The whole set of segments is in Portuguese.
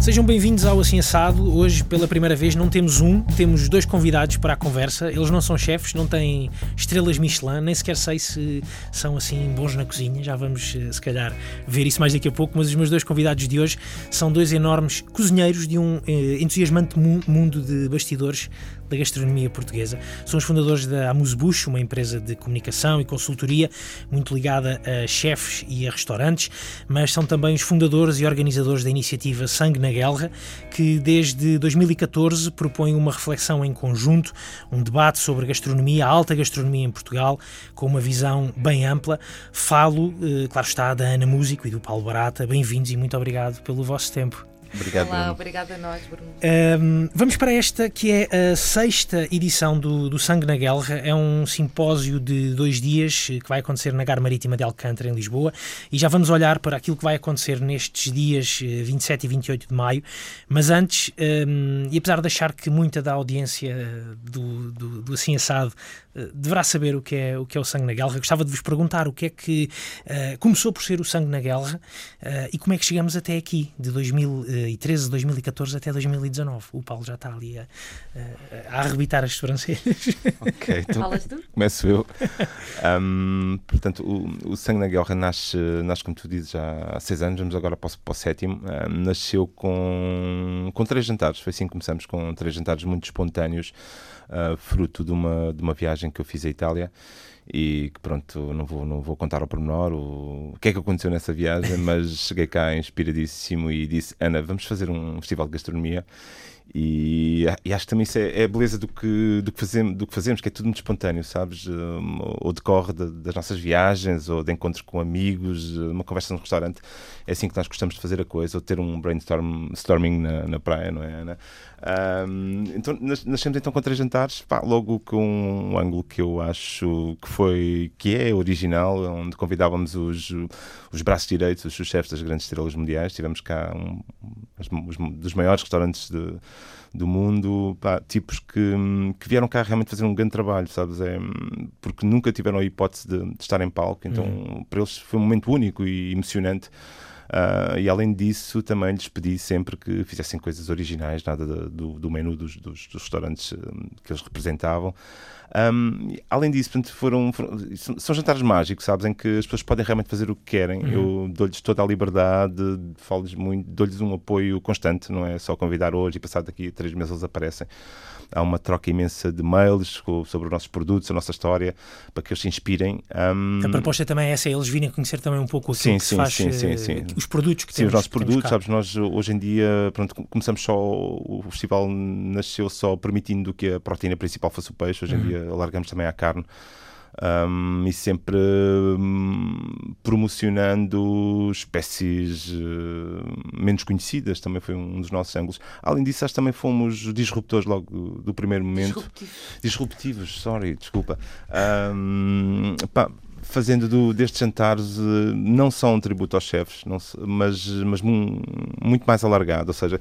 Sejam bem-vindos ao Assim Assado. Hoje, pela primeira vez, não temos um, temos dois convidados para a conversa. Eles não são chefes, não têm estrelas Michelin, nem sequer sei se são assim bons na cozinha. Já vamos, eh, se calhar, ver isso mais daqui a pouco. Mas os meus dois convidados de hoje são dois enormes cozinheiros de um eh, entusiasmante mundo de bastidores da gastronomia portuguesa. São os fundadores da Amusebush, uma empresa de comunicação e consultoria muito ligada a chefes e a restaurantes, mas são também os fundadores e organizadores da iniciativa Sangue na Guerra, que desde 2014 propõe uma reflexão em conjunto, um debate sobre a gastronomia, a alta gastronomia em Portugal, com uma visão bem ampla. Falo, eh, claro está, da Ana Músico e do Paulo Barata. Bem-vindos e muito obrigado pelo vosso tempo. Obrigado, Olá, obrigada a nós, Bruno. Um, vamos para esta que é a sexta edição do, do Sangue na Guerra. É um simpósio de dois dias que vai acontecer na Gar Marítima de Alcântara, em Lisboa. E já vamos olhar para aquilo que vai acontecer nestes dias 27 eh, e 28 de maio. Mas antes, um, e apesar de achar que muita da audiência eh, do, do, do Assim Assado deverá saber o que, é, o que é o Sangue na Guerra, gostava de vos perguntar o que é que uh, começou por ser o Sangue na Guerra uh, e como é que chegamos até aqui, de 2000 2013, 2014 até 2019. O Paulo já está ali a, a, arrebitar as sobrancelhas. Ok, então começo eu. Um, portanto, o, o Sangue na Guerra nasce, nasce, como tu dizes, já há seis anos, vamos agora para o, para o sétimo. Um, nasceu com, com três jantares, foi assim que começamos, com três jantares muito espontâneos, uh, fruto de uma, de uma viagem que eu fiz à Itália e que pronto, não vou, não vou contar ao pormenor o, o que é que aconteceu nessa viagem, mas cheguei cá inspiradíssimo e disse, Ana, vamos fazer um festival de gastronomia e, e, acho que também isso é, é, a beleza do que, do, que fazemos, do que fazemos, que é tudo muito espontâneo, sabes? Um, ou decorre de, das nossas viagens, ou de encontros com amigos, uma conversa num restaurante. É assim que nós gostamos de fazer a coisa, ou ter um brainstorming na, na praia, não é, Ana? Um, então, nascemos então com três jantares, pá, logo com um ângulo que eu acho que foi, que é original, onde convidávamos os, os braços direitos, os chefes das grandes estrelas mundiais. Tivemos cá um, os, dos maiores restaurantes de, do mundo, pá, tipos que, que vieram cá realmente fazer um grande trabalho, sabes? É, porque nunca tiveram a hipótese de, de estar em palco, então uhum. para eles foi um momento único e emocionante. Uh, e além disso, também lhes pedi sempre que fizessem coisas originais, nada do, do menu dos, dos, dos restaurantes hum, que eles representavam. Um, além disso, portanto, foram, foram, são jantares mágicos, sabes, em que as pessoas podem realmente fazer o que querem. Uhum. Eu dou-lhes toda a liberdade, falo-lhes muito, dou-lhes um apoio constante, não é só convidar hoje e passar daqui a três meses eles aparecem há uma troca imensa de mails sobre os nossos produtos, a nossa história, para que eles se inspirem. Um... A proposta também é essa, é eles virem conhecer também um pouco sim, que sim, se faz, sim, sim, sim. Os produtos que sim, temos. os nossos produtos, sabes, nós hoje em dia, pronto, começamos só, o festival nasceu só permitindo que a proteína principal fosse o peixe, hoje em uhum. dia alargamos também à carne um, e sempre um, promocionando espécies uh, menos conhecidas, também foi um dos nossos ângulos. Além disso, acho que também fomos disruptores logo do, do primeiro momento. Disruptivos. Disruptivos, sorry, desculpa. Um, pá, fazendo do, destes jantares uh, não só um tributo aos chefes, não, mas, mas muito mais alargado, ou seja,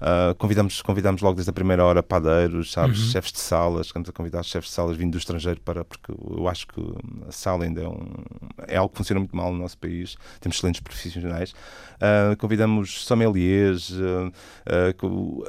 Uh, convidamos, convidamos logo desde a primeira hora padeiros, sabes, uhum. chefes de salas, estamos a convidar chefes de salas vindo do estrangeiro para, porque eu acho que a sala ainda é, um, é algo que funciona muito mal no nosso país, temos excelentes profissionais. Uh, convidamos sommeliers, uh,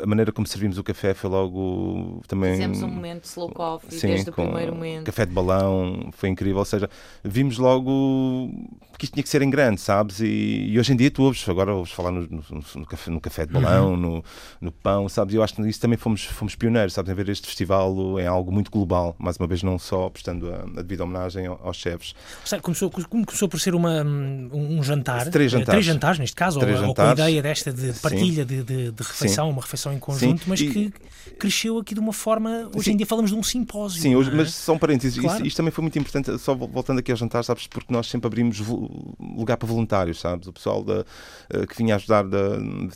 a maneira como servimos o café foi logo também. Fizemos um momento slow coffee sim, desde o primeiro momento. Café de balão, foi incrível, ou seja, vimos logo que isto tinha que ser em grande, sabes? E, e hoje em dia tu ouves, agora ouves falar no, no, no, café, no café de balão, uhum. no, no pão, sabes? Eu acho que isso também fomos, fomos pioneiros, sabes? Em ver este festival é algo muito global, mais uma vez, não só prestando a, a devida homenagem aos chefes. Começou, começou por ser uma, um jantar, três jantares, três jantares neste caso, ou, jantares. ou, com a ideia desta de partilha de, de, de, refeição, Sim. uma refeição em conjunto, Sim. mas e... que cresceu aqui de uma forma. Hoje Sim. em dia falamos de um simpósio. Sim, hoje, é? mas são parênteses. Claro. Isto, isto, também foi muito importante, só voltando aqui ao jantar, sabes? Porque nós sempre abrimos lugar para voluntários, sabes? O pessoal da, eh, que vinha ajudar, da,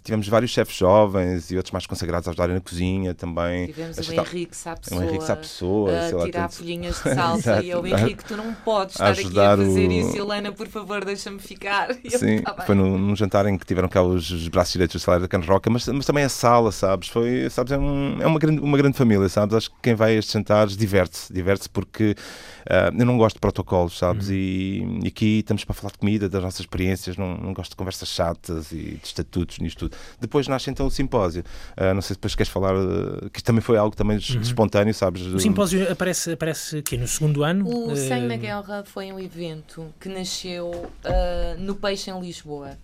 tivemos vários chefes jovens e outros mais consagrados a ajudarem na cozinha também. Tivemos o Henrique Sapessoa, o Henrique Sapessoa a tirar folhinhas de salsa e eu, Henrique, tu não podes estar aqui a fazer o... isso, Helena, por favor, deixa-me ficar. Sim, tá foi num, num, jantar em que tiveram cá os, os braços direitos do salário da Can Roca, mas, mas também a sala, sabes? Foi, sabes, é, um, é uma, grande, uma grande família, sabes? Acho que quem vai a estes jantares diverte-se, diverte-se porque Uh, eu não gosto de protocolos, sabes? Uhum. E, e, aqui estamos para falar de comida, das nossas experiências, não, não gosto de conversas chatas e de estatutos nisto tudo. Depois nasce então o simpósio. Uh, não sei se depois queres falar, uh, que também foi algo também uhum. espontâneo, sabes? O simpósio aparece, aparece aqui no segundo ano? O Sangue na Guerra foi um evento que nasceu no Peixe em Lisboa.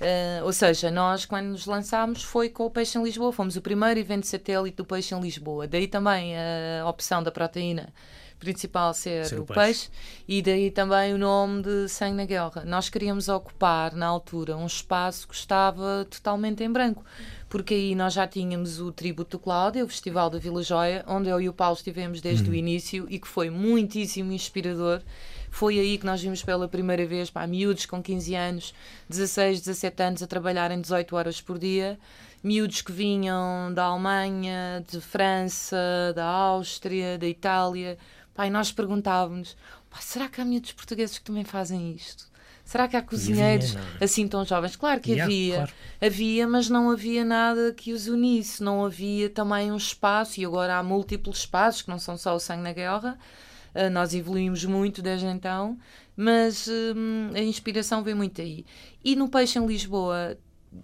Uh, ou seja, nós quando nos lançámos foi com o Peixe em Lisboa, fomos o primeiro evento satélite do Peixe em Lisboa. Daí também a opção da proteína principal ser, ser o, peixe. peixe. e daí também o nome de Sangue na Guerra. Nós queríamos ocupar na altura um espaço que estava totalmente em branco, porque aí nós já tínhamos o Tributo Cláudia, o Festival da Vila Joia, onde eu e o Paulo estivemos desde uhum. o início e que foi muitíssimo inspirador foi aí que nós vimos pela primeira vez pá, miúdos com 15 anos, 16, 17 anos a trabalharem 18 horas por dia, miúdos que vinham da Alemanha, de França, da Áustria, da Itália. Pá, e nós perguntávamos: será que há miúdos portugueses que também fazem isto? Será que há cozinheiros havia, assim tão jovens? Claro que yeah, havia. Claro. Havia, mas não havia nada que os unisse. Não havia também um espaço, e agora há múltiplos espaços, que não são só o sangue na guerra, Uh, nós evoluímos muito desde então, mas uh, a inspiração vem muito aí. E no Peixe em Lisboa,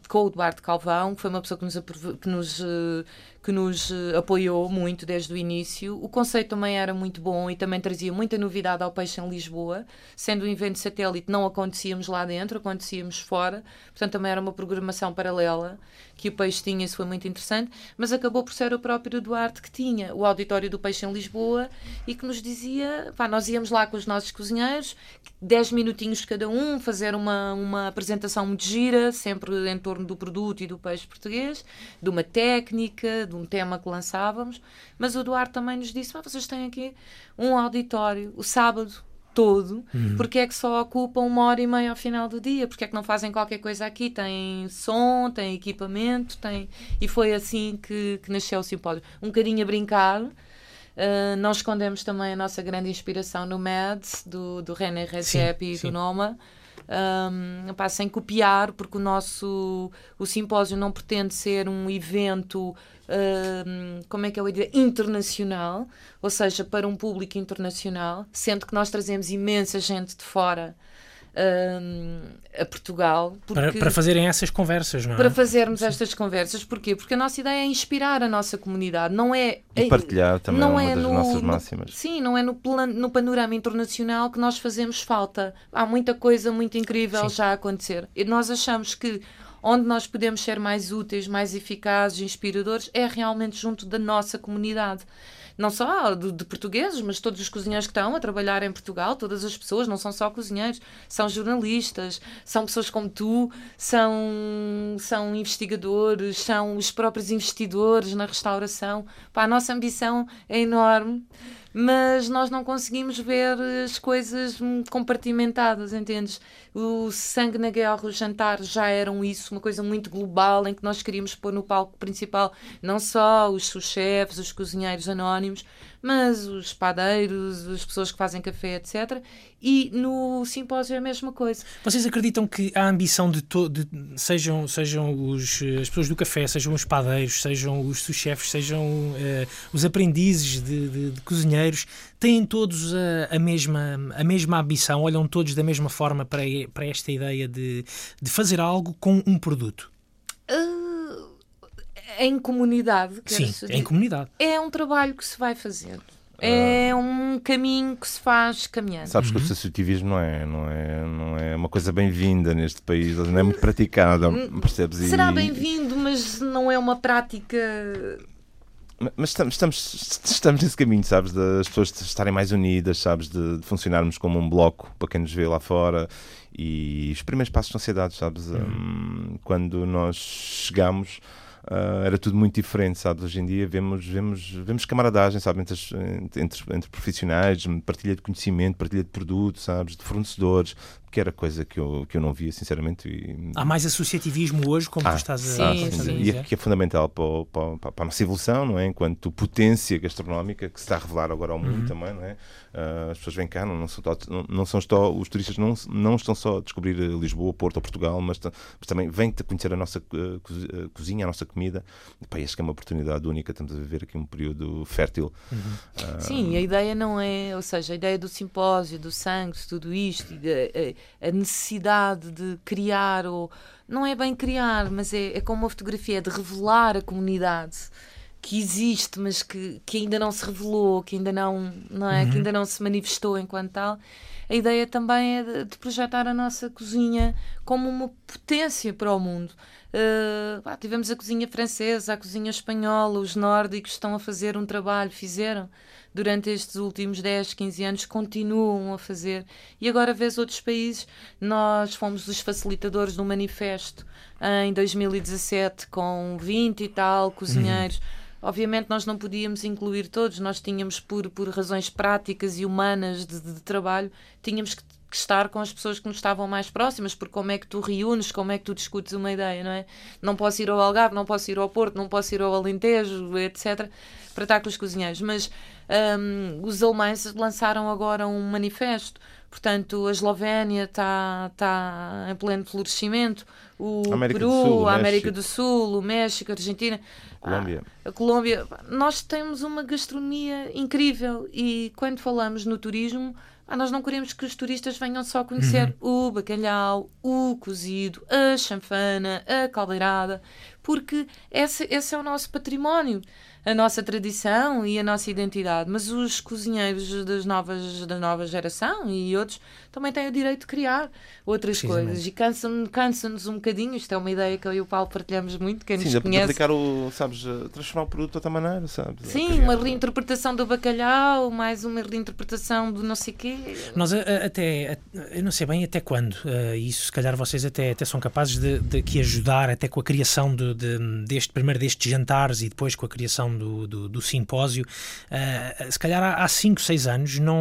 com o Duarte Calvão, que foi uma pessoa que nos, que nos uh, que nos eh, apoiou muito desde o início. O conceito também era muito bom e também trazia muita novidade ao peixe em Lisboa. Sendo um evento satélite, não acontecíamos lá dentro, acontecíamos fora. Portanto, também era uma programação paralela que o peixe tinha, isso foi muito interessante. Mas acabou por ser o próprio Duarte que tinha o auditório do peixe em Lisboa e que nos dizia: pá, nós íamos lá com os nossos cozinheiros, 10 minutinhos cada um, fazer uma, uma apresentação muito gira, sempre em torno do produto e do peixe português, de uma técnica, de um tema que lançávamos, mas o Duarte também nos disse: ah, vocês têm aqui um auditório o sábado todo, uhum. porque é que só ocupam uma hora e meia ao final do dia? Porque é que não fazem qualquer coisa aqui? Tem som, tem equipamento, tem. E foi assim que, que nasceu o simpósio. Um bocadinho a brincar. Uh, nós escondemos também a nossa grande inspiração no MADS, do, do René Redzepi e do Noma um, pá, sem copiar, porque o nosso o simpósio não pretende ser um evento, como é que é o dizer, internacional, ou seja, para um público internacional, sendo que nós trazemos imensa gente de fora a Portugal. Para, para, fazerem essas conversas, não é? Para fazermos Sim. estas conversas. Porquê? Porque a nossa ideia é inspirar a nossa comunidade, não é... E partilhar também não é uma é das no, nossas máximas. No, sim, não é no, plan, no panorama internacional que nós fazemos falta. Há muita coisa muito incrível sim. já a acontecer. E nós achamos que onde nós podemos ser mais úteis, mais eficazes, inspiradores, é realmente junto da nossa comunidade não só de, de, portugueses, mas todos os cozinheiros que estão a trabalhar em Portugal, todas as pessoas, não são só cozinheiros, são jornalistas, são pessoas como tu, são, são investigadores, são os próprios investidores na restauração. Pá, a nossa ambição é enorme mas nós não conseguimos ver as coisas compartimentadas, entendes? O sangue na guerra, o jantar já eram isso, uma coisa muito global em que nós queríamos pôr no palco principal não só os chefes, os cozinheiros anónimos, mas os padeiros, as pessoas que fazem café, etc. E no simpósio é a mesma coisa. Vocês acreditam que a ambição de, de sejam, sejam os, as pessoas do café, sejam os padeiros, sejam os chefes, sejam uh, os aprendizes de, de, de, cozinheiros, têm todos a, a, mesma, a mesma ambição, olham todos da mesma forma para, para esta ideia de, de fazer algo com um produto? Uh em comunidade. Sim, em comunidade. É um trabalho que se vai fazendo. É ah. um caminho que se faz caminhando. Sabes que o uhum. associativismo não é, não é, não é uma coisa bem-vinda neste país, não é muito praticada, hum, percebes? Será bem-vindo, mas não é uma prática. Mas estamos, estamos, estamos nesse caminho, sabes? Das pessoas estarem mais unidas, sabes? De, de, funcionarmos como um bloco para quem nos vê lá fora. E os primeiros passos são ser dados, sabes? Uhum. Um, quando nós chegamos Uh, era tudo muito diferente, sabe? Hoje em dia vemos, vemos, vemos camaradagem, sabe? Entre, entre, entre profissionais, partilha de conhecimento, partilha de produtos, sabes? De fornecedores, que era coisa que eu, que eu não via, sinceramente. E... Há mais associativismo hoje, como ah, tu estás a, sim, a dizer. E é, que é fundamental para, para, para, a nossa evolução, não é? Enquanto potência gastronómica, que se está a revelar agora ao mundo uhum. também, não é? Uh, as pessoas vêm cá, não, não, são, não, não são só, os turistas não, não estão só a descobrir Lisboa, Porto ou Portugal, mas, mas também vêm conhecer a nossa uh, cozinha, a nossa comida. E, pá, acho que é uma oportunidade única, estamos a viver aqui um período fértil. Uhum. Uh, sim, a ideia não é, ou seja, a ideia do simpósio, do sangue, tudo isto, a, a necessidade de criar, ou não é bem criar, mas é, é como uma fotografia, é de revelar a comunidade que existe, mas que, que ainda não se revelou, que ainda não, não é, uhum. que ainda não se manifestou enquanto tal. A ideia também é de, de projetar a nossa cozinha como uma potência para o mundo. Uh, tivemos a cozinha francesa, a cozinha espanhola, os nórdicos estão a fazer um trabalho, fizeram durante estes últimos 10, 15 anos, continuam a fazer. E agora vês outros países, nós fomos os facilitadores do manifesto em 2017 com 20 e tal cozinheiros. Uhum Obviamente nós não podíamos incluir todos, nós tínhamos por, por razões práticas e humanas de, de, de trabalho, tínhamos que, que, estar com as pessoas que nos estavam mais próximas, porque como é que tu reúnes, como é que tu discutes uma ideia, não é? Não posso ir ao Algarve, não posso ir ao Porto, não posso ir ao Alentejo, etc., para estar com os cozinheiros. Mas um, os alemães lançaram agora um manifesto Portanto, a Eslovénia está tá em pleno florescimento, o América Peru, Sul, a América do Sul, o México, a Argentina. Colômbia. Ah, a Colômbia. Nós temos uma gastronomia incrível e quando falamos no turismo, ah, nós não queremos que os turistas venham só conhecer uhum. o bacalhau, o cozido, a chanfana, a caldeirada, porque esse, esse é o nosso património a nossa tradição e a nossa identidade, mas os cozinheiros das novas, da nova geração e outros também têm o direito de criar outras coisas e cansa-nos cansa um bocadinho. Isto é uma ideia que eu e o Paulo partilhamos muito. Quem Sim, nos conhece. aplicar o, sabes, transformar o produto de outra maneira, sabes? Sim, uma reinterpretação do bacalhau, mais uma reinterpretação do não sei quê. Nós até, eu não sei bem até quando, uh, isso se calhar vocês até, até são capazes de, de que ajudar até com a criação de, de, deste, primeiro destes jantares e depois com a criação do, do, do simpósio, uh, se calhar há 5, 6 anos, não,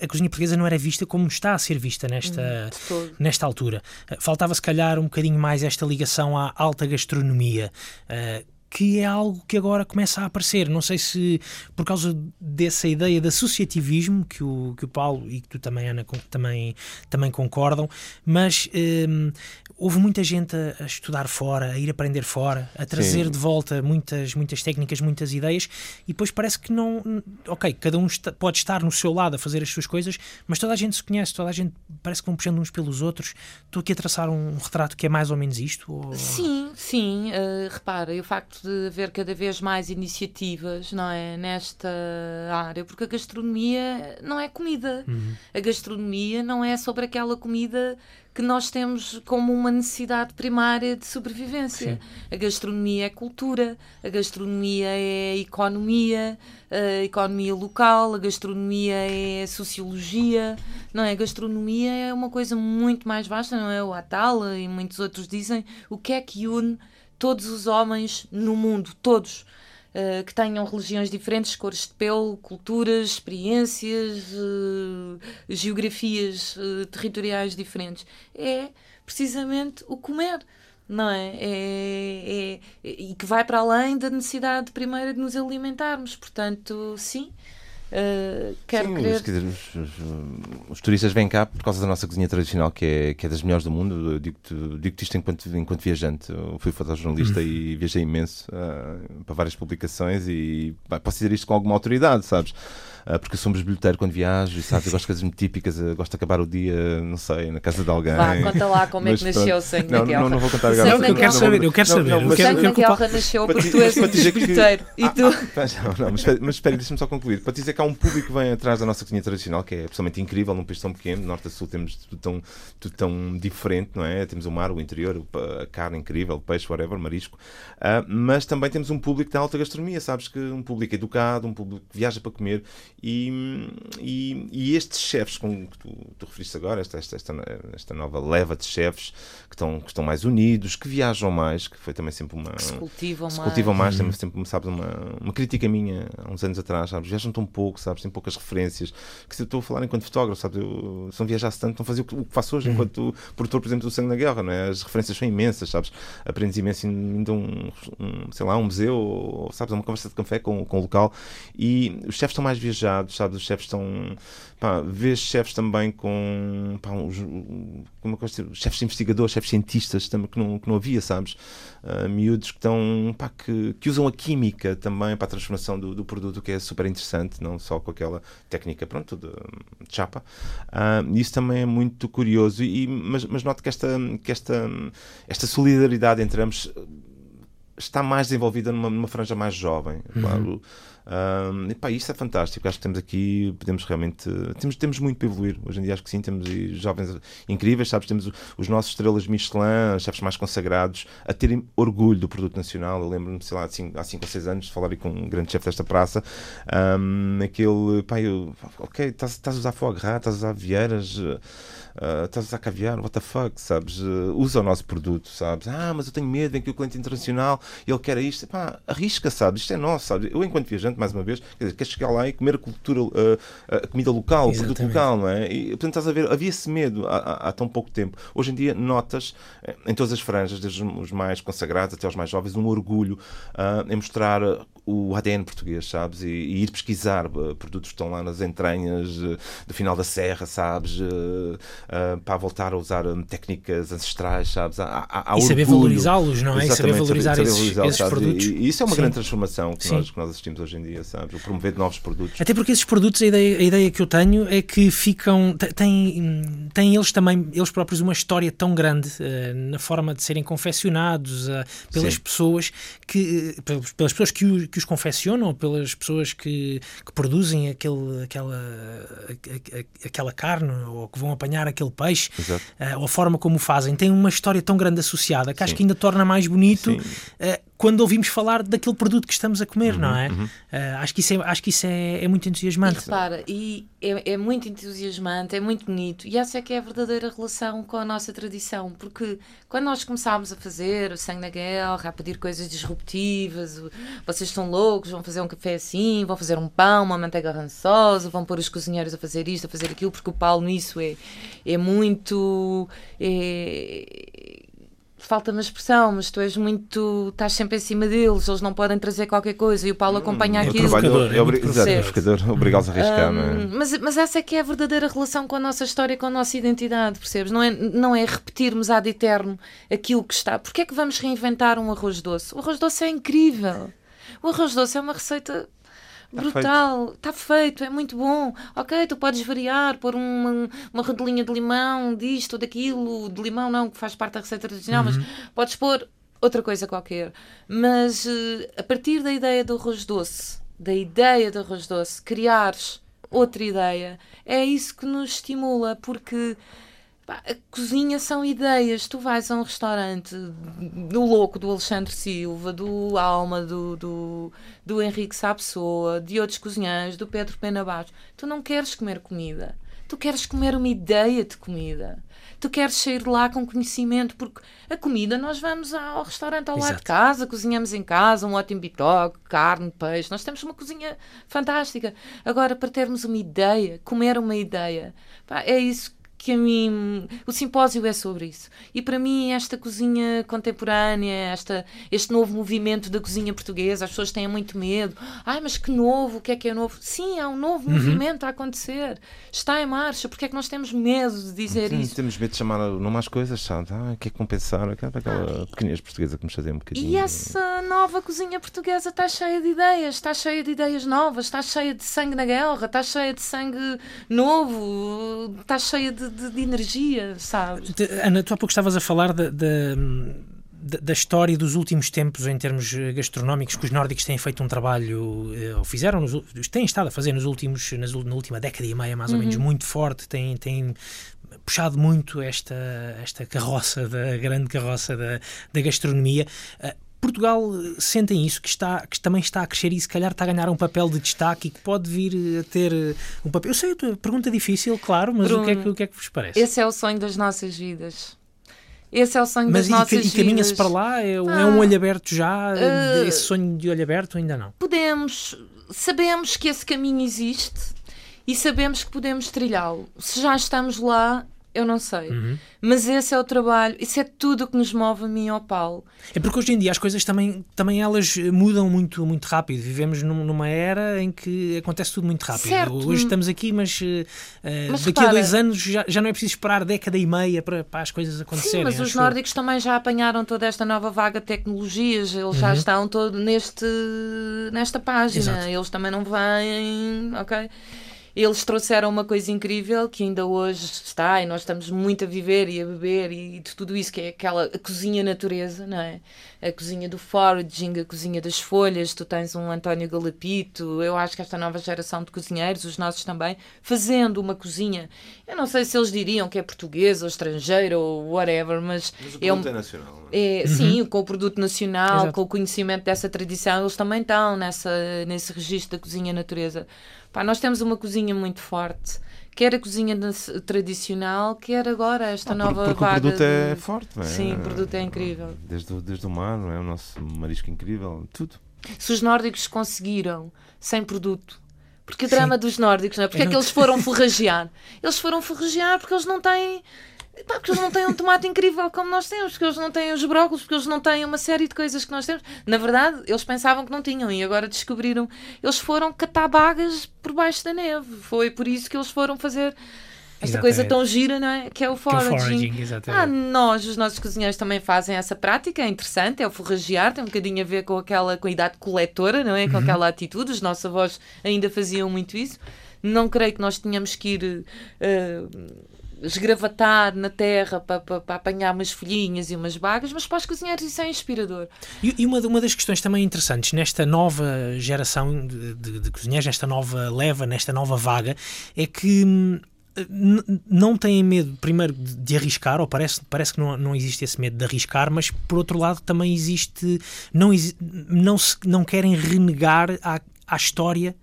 a cozinha portuguesa não era vista como está a ser vista nesta, hum, nesta altura. Uh, faltava, se calhar, um bocadinho mais esta ligação à alta gastronomia. Uh, que é algo que agora começa a aparecer. Não sei se por causa dessa ideia de associativismo que o, que o Paulo e que tu também, Ana, também, também concordam, mas um, houve muita gente a, a, estudar fora, a ir aprender fora, a trazer Sim. de volta muitas, muitas técnicas, muitas ideias, e depois parece que não. Ok, cada um está, pode estar no seu lado a fazer as suas coisas, mas toda a gente se conhece, toda a gente parece que vão puxando uns pelos outros. Estou aqui a traçar um retrato que é mais ou menos isto? Ou... Sim, sim. Uh, repara, o facto de haver cada vez mais iniciativas não é, nesta área, porque a gastronomia não é comida. Uhum. A gastronomia não é sobre aquela comida que nós temos como uma necessidade primária de sobrevivência. Sim. A gastronomia é cultura, a gastronomia é economia, a economia local, a gastronomia é sociologia, não é? A gastronomia é uma coisa muito mais vasta, não é? O Atala e muitos outros dizem o que é que une todos os homens no mundo, todos. Uh, que tenham religiões diferentes, cores de pele, culturas, experiências, uh, geografias uh, territoriais diferentes. É precisamente o comer, não é? É, é? E que vai para além da necessidade primeira de nos alimentarmos. Portanto, sim, Uh, quero Sim, querer... dizer, os, os, os, turistas vêm cá por causa da nossa cozinha tradicional, que é, que é das melhores do mundo. Digo-te digo isto enquanto, enquanto viajante. Eu fui fotojornalista uhum. e viajei imenso uh, para várias publicações e posso dizer isto com alguma autoridade, sabes? Uh, porque eu sou um bilheteiro quando viajo, e sabes, eu gosto de coisas muito típicas, gosto de acabar o dia, não sei, na casa de alguém. Vá, conta lá como é que nasceu o sangue não, Não, não vou contar agora. Não, eu quero saber, eu quero saber. o sangue da guerra nasceu porque tu és um bilheteiro. E tu... Não, mas espera, mas espera deixa-me só concluir. Para te dizer que há um público que vem atrás da nossa cozinha tradicional, que é absolutamente incrível, num país tão pequeno, norte a sul temos tudo tão, tudo tão diferente, não é? Temos o mar, o interior, a carne incrível, o peixe, whatever, marisco. Uh, mas também temos um público da alta gastronomia, sabes que um público educado, um público que viaja para comer e, e, e estes chefes com que tu, tu referiste agora, esta, esta, esta, esta, nova leva de chefes que estão, que estão mais unidos, que viajam mais, que foi também sempre uma. Que se cultivam mais. Se cultivam mais, uhum. também sempre, sabes, uma, uma crítica minha há uns anos atrás, sabes, viajam tão pouco sabes? Tem poucas referências. Que se eu estou a falar enquanto fotógrafo, sabes? Eu, se não viajasse tanto, não fazia o que, o que faço hoje, uhum. enquanto produtor, por exemplo, do Sangue na Guerra, não é? As referências são imensas, sabes? Aprendes imenso indo um, um, sei lá, um museu, ou, sabes? Uma conversa de café com, com o local. E os chefes estão mais viajados, sabes? Os chefes estão. Pá, vês chefes também com. Pá, uns, como é que chefes investigadores, chefes cientistas também, que, não, que não havia, sabes? Uh, miúdos que estão. Pá, que, que usam a química também para a transformação do, do produto, que é super interessante, não só com aquela técnica, pronto, de, de chapa. Uh, isso também é muito curioso, e, mas, mas noto que esta, que esta, esta solidariedade entre ambos está mais desenvolvida numa, numa franja mais jovem. Uhum. Claro. Um, e pá, isso é fantástico. Acho que temos aqui, podemos realmente. Temos, temos muito para evoluir. Hoje em dia acho que sim, temos jovens incríveis, sabes? Temos os nossos estrelas Michelin, chefes mais consagrados, a terem orgulho do produto nacional. Eu lembro-me, sei lá, há 5 ou 6 anos de falar com um grande chefe desta praça. Um, aquele, pá, eu, ok, estás, estás a usar foie gras, estás a usar vieiras. Uh, estás a usar caviar, what the fuck, sabes? Uh, usa o nosso produto, sabes? Ah, mas eu tenho medo, vem que o cliente internacional, ele quer isto. Pá, arrisca, sabes? Isto é nosso, sabes? Eu, enquanto viajante, mais uma vez, quer dizer, queres chegar lá e comer a cultura, uh, a comida local, o produto local, não é? E, portanto, estás a ver, havia esse medo há, há, há, tão pouco tempo. Hoje em dia, notas em todas as franjas, desde os mais consagrados até os mais jovens, um orgulho em mostrar o ADN português, sabes? E, e, ir pesquisar produtos que estão lá nas entranhas do final da serra, sabes? Uh, para voltar a usar um, técnicas ancestrais, sabes? Há, há, há e saber valorizá-los, não é? E saber valorizar saber, esses, esses produtos. E, e, isso é uma Sim. grande transformação que nós, que nós assistimos hoje em dia, sabes? O promover novos produtos. Até porque esses produtos, a ideia, a ideia que eu tenho é que ficam. têm, têm eles também, eles próprios, uma história tão grande uh, na forma de serem confeccionados uh, pelas Sim. pessoas que. pelas pessoas que, o, que os confeccionam, pelas pessoas que, que produzem aquele, aquela, aquela carne ou que vão apanhar aquele peixe, uh, ou a forma como o fazem, tem uma história tão grande associada que Sim. acho que ainda torna mais bonito quando ouvimos falar daquele produto que estamos a comer, uhum, não é? Uhum. Uh, acho que isso, é, acho que isso é, é muito entusiasmante. E repara, e é, é, muito entusiasmante, é muito bonito, e essa é que é a verdadeira relação com a nossa tradição, porque quando nós começámos a fazer o sangue na guerra, a pedir coisas disruptivas, o, vocês estão loucos, vão fazer um café assim, vão fazer um pão, uma manteiga rançosa, vão pôr os cozinheiros a fazer isto, a fazer aquilo, porque o Paulo nisso é, é muito. É, falta-me a expressão, mas tu és muito. estás sempre em cima deles, eles não podem trazer qualquer coisa e o Paulo acompanha hum, aquilo. Trabalho, é, é, exato, obrigá-los a arriscar, um, não é? Mas, mas essa é que é a verdadeira relação com a nossa história, com a nossa identidade, percebes? Não é, não é repetirmos ad eterno aquilo que está. Porquê é que vamos reinventar um arroz doce? O arroz doce é incrível. O arroz doce é uma receita Tá brutal, está feito. é muito bom. Ok, tu podes variar, pôr uma, uma rodelinha de limão, disto ou daquilo, de limão não, que faz parte da receita tradicional, uhum. mas podes pôr outra coisa qualquer. Mas uh, a partir da ideia do arroz doce, da ideia do arroz doce, criares outra ideia, é isso que nos estimula, porque a cozinha são ideias. Tu vais a um restaurante do Louco, do Alexandre Silva, do Alma, do, do, do Henrique Sapessoa, de outros cozinheiros, do Pedro Pena Baixo. Tu não queres comer comida. Tu queres comer uma ideia de comida. Tu queres sair de lá com conhecimento, porque a comida nós vamos ao restaurante ao lado de casa, cozinhamos em casa, um ótimo bitoque, carne, peixe. Nós temos uma cozinha fantástica. Agora, para termos uma ideia, comer uma ideia, pá, é isso que a mim. O simpósio é sobre isso. E para mim, esta cozinha contemporânea, esta, este novo movimento da cozinha portuguesa, as pessoas têm muito medo. Ai, mas que novo, o que é que é novo? Sim, há um novo uhum. movimento a acontecer. Está em marcha. Porque é que nós temos medo de dizer Sim, isso? Temos medo de chamar nome às coisas, sabe? Ah, quer compensar aquela, aquela ah, pequenez portuguesa que nos fazia um bocadinho. E essa nova cozinha portuguesa está cheia de ideias, está cheia de ideias novas, está cheia de sangue na guerra, está cheia de sangue novo, está cheia de de, de energia, sabes? Ana, tu há pouco estavas a falar da, da história dos últimos tempos em termos gastronómicos, que os nórdicos têm feito um trabalho, eh, ou fizeram, nos, têm estado a fazer nos últimos, nas, na última década e meia, mais ou uhum. menos, muito forte, têm, têm puxado muito esta, esta carroça, da grande carroça da, da gastronomia. Portugal eh, sentem isso, que, está, que também está a crescer e se calhar está a ganhar um papel de destaque e que pode vir eh, a ter eh, um papel. Eu sei, a pergunta difícil, claro, mas Bruno, o, que é que, o que é que vos parece? Esse é o sonho das nossas vidas. Esse é o sonho Mas das nossas e, e caminha-se vidas. para lá? É, é Ah, um olho aberto já? uh, esse sonho de olho aberto ainda não? Podemos, sabemos que esse caminho existe e sabemos que podemos trilhá-lo. Se já estamos lá, eu não sei. Uhum. Mas esse é o trabalho, isso é tudo o que nos move a mim ao Paulo. É porque hoje em dia as coisas também, também elas mudam muito, muito rápido. Vivemos num- numa era em que acontece tudo muito rápido. Certo. Hoje estamos aqui, mas, eh, Mas daqui a repara- dois anos já, já não é preciso esperar década e meia para, para as coisas acontecerem. Sim, mas os nórdicos também já apanharam toda esta nova vaga de tecnologias, eles Uhum. já estão todo neste, nesta página, Exato. eles também não vêm, ok? Eles trouxeram uma coisa incrível que ainda hoje está e nós estamos muito a viver e a beber e de tudo isso, que é aquela a cozinha natureza, não é? A cozinha do foraging, a cozinha das folhas, tu tens um António Galapito, eu acho que esta nova geração de cozinheiros, os nossos também, fazendo uma cozinha, eu não sei se eles diriam que é portuguesa ou estrangeira ou whatever, mas, Mas o é um- produto é nacional. não é? é, Sim, com o produto nacional, Exato. com o conhecimento dessa tradição, eles também estão nessa, nesse registro da cozinha natureza. Pá, nós temos uma cozinha muito forte, quer a cozinha tradicional, quer agora esta Ah, nova porque, vaga. o produto é de- forte, não é? Sim, o produto é incrível. Desde, o- desde o mar, não é? O nosso marisco incrível, tudo. Se os nórdicos conseguiram sem produto. Porque o drama dos nórdicos, não é? Porque Eu é que não- eles foram forragear? Eles foram forragear porque eles não têm. Pá, Porque eles não têm um tomate incrível como nós temos, porque eles não têm os brócolos, porque eles não têm uma série de coisas que nós temos. Na verdade, eles pensavam que não tinham e agora descobriram. Eles foram catar bagas por baixo da neve. Foi por isso que eles foram fazer esta coisa Exatamente. tão gira, não é? Que é o Que é o foraging. foraging, Ah, nós, os nossos cozinheiros, também fazem essa prática, é interessante, é o forragear, tem um bocadinho a ver com aquela com a idade coletora, não é? Com aquela atitude, os nossos avós ainda faziam muito isso. Não creio que nós tenhamos que ir eh, esgravatar na terra para, para, para apanhar umas folhinhas e umas bagas, mas para os cozinheiros isso é inspirador. E, e uma, uma das questões também interessantes nesta nova geração de, de, de cozinheiros, nesta nova leva, nesta nova vaga, é que hum, não têm medo, primeiro, de, arriscar, ou parece, parece que não, não existe esse medo de arriscar, mas por outro lado também existe, não, não, se, não querem renegar à, à história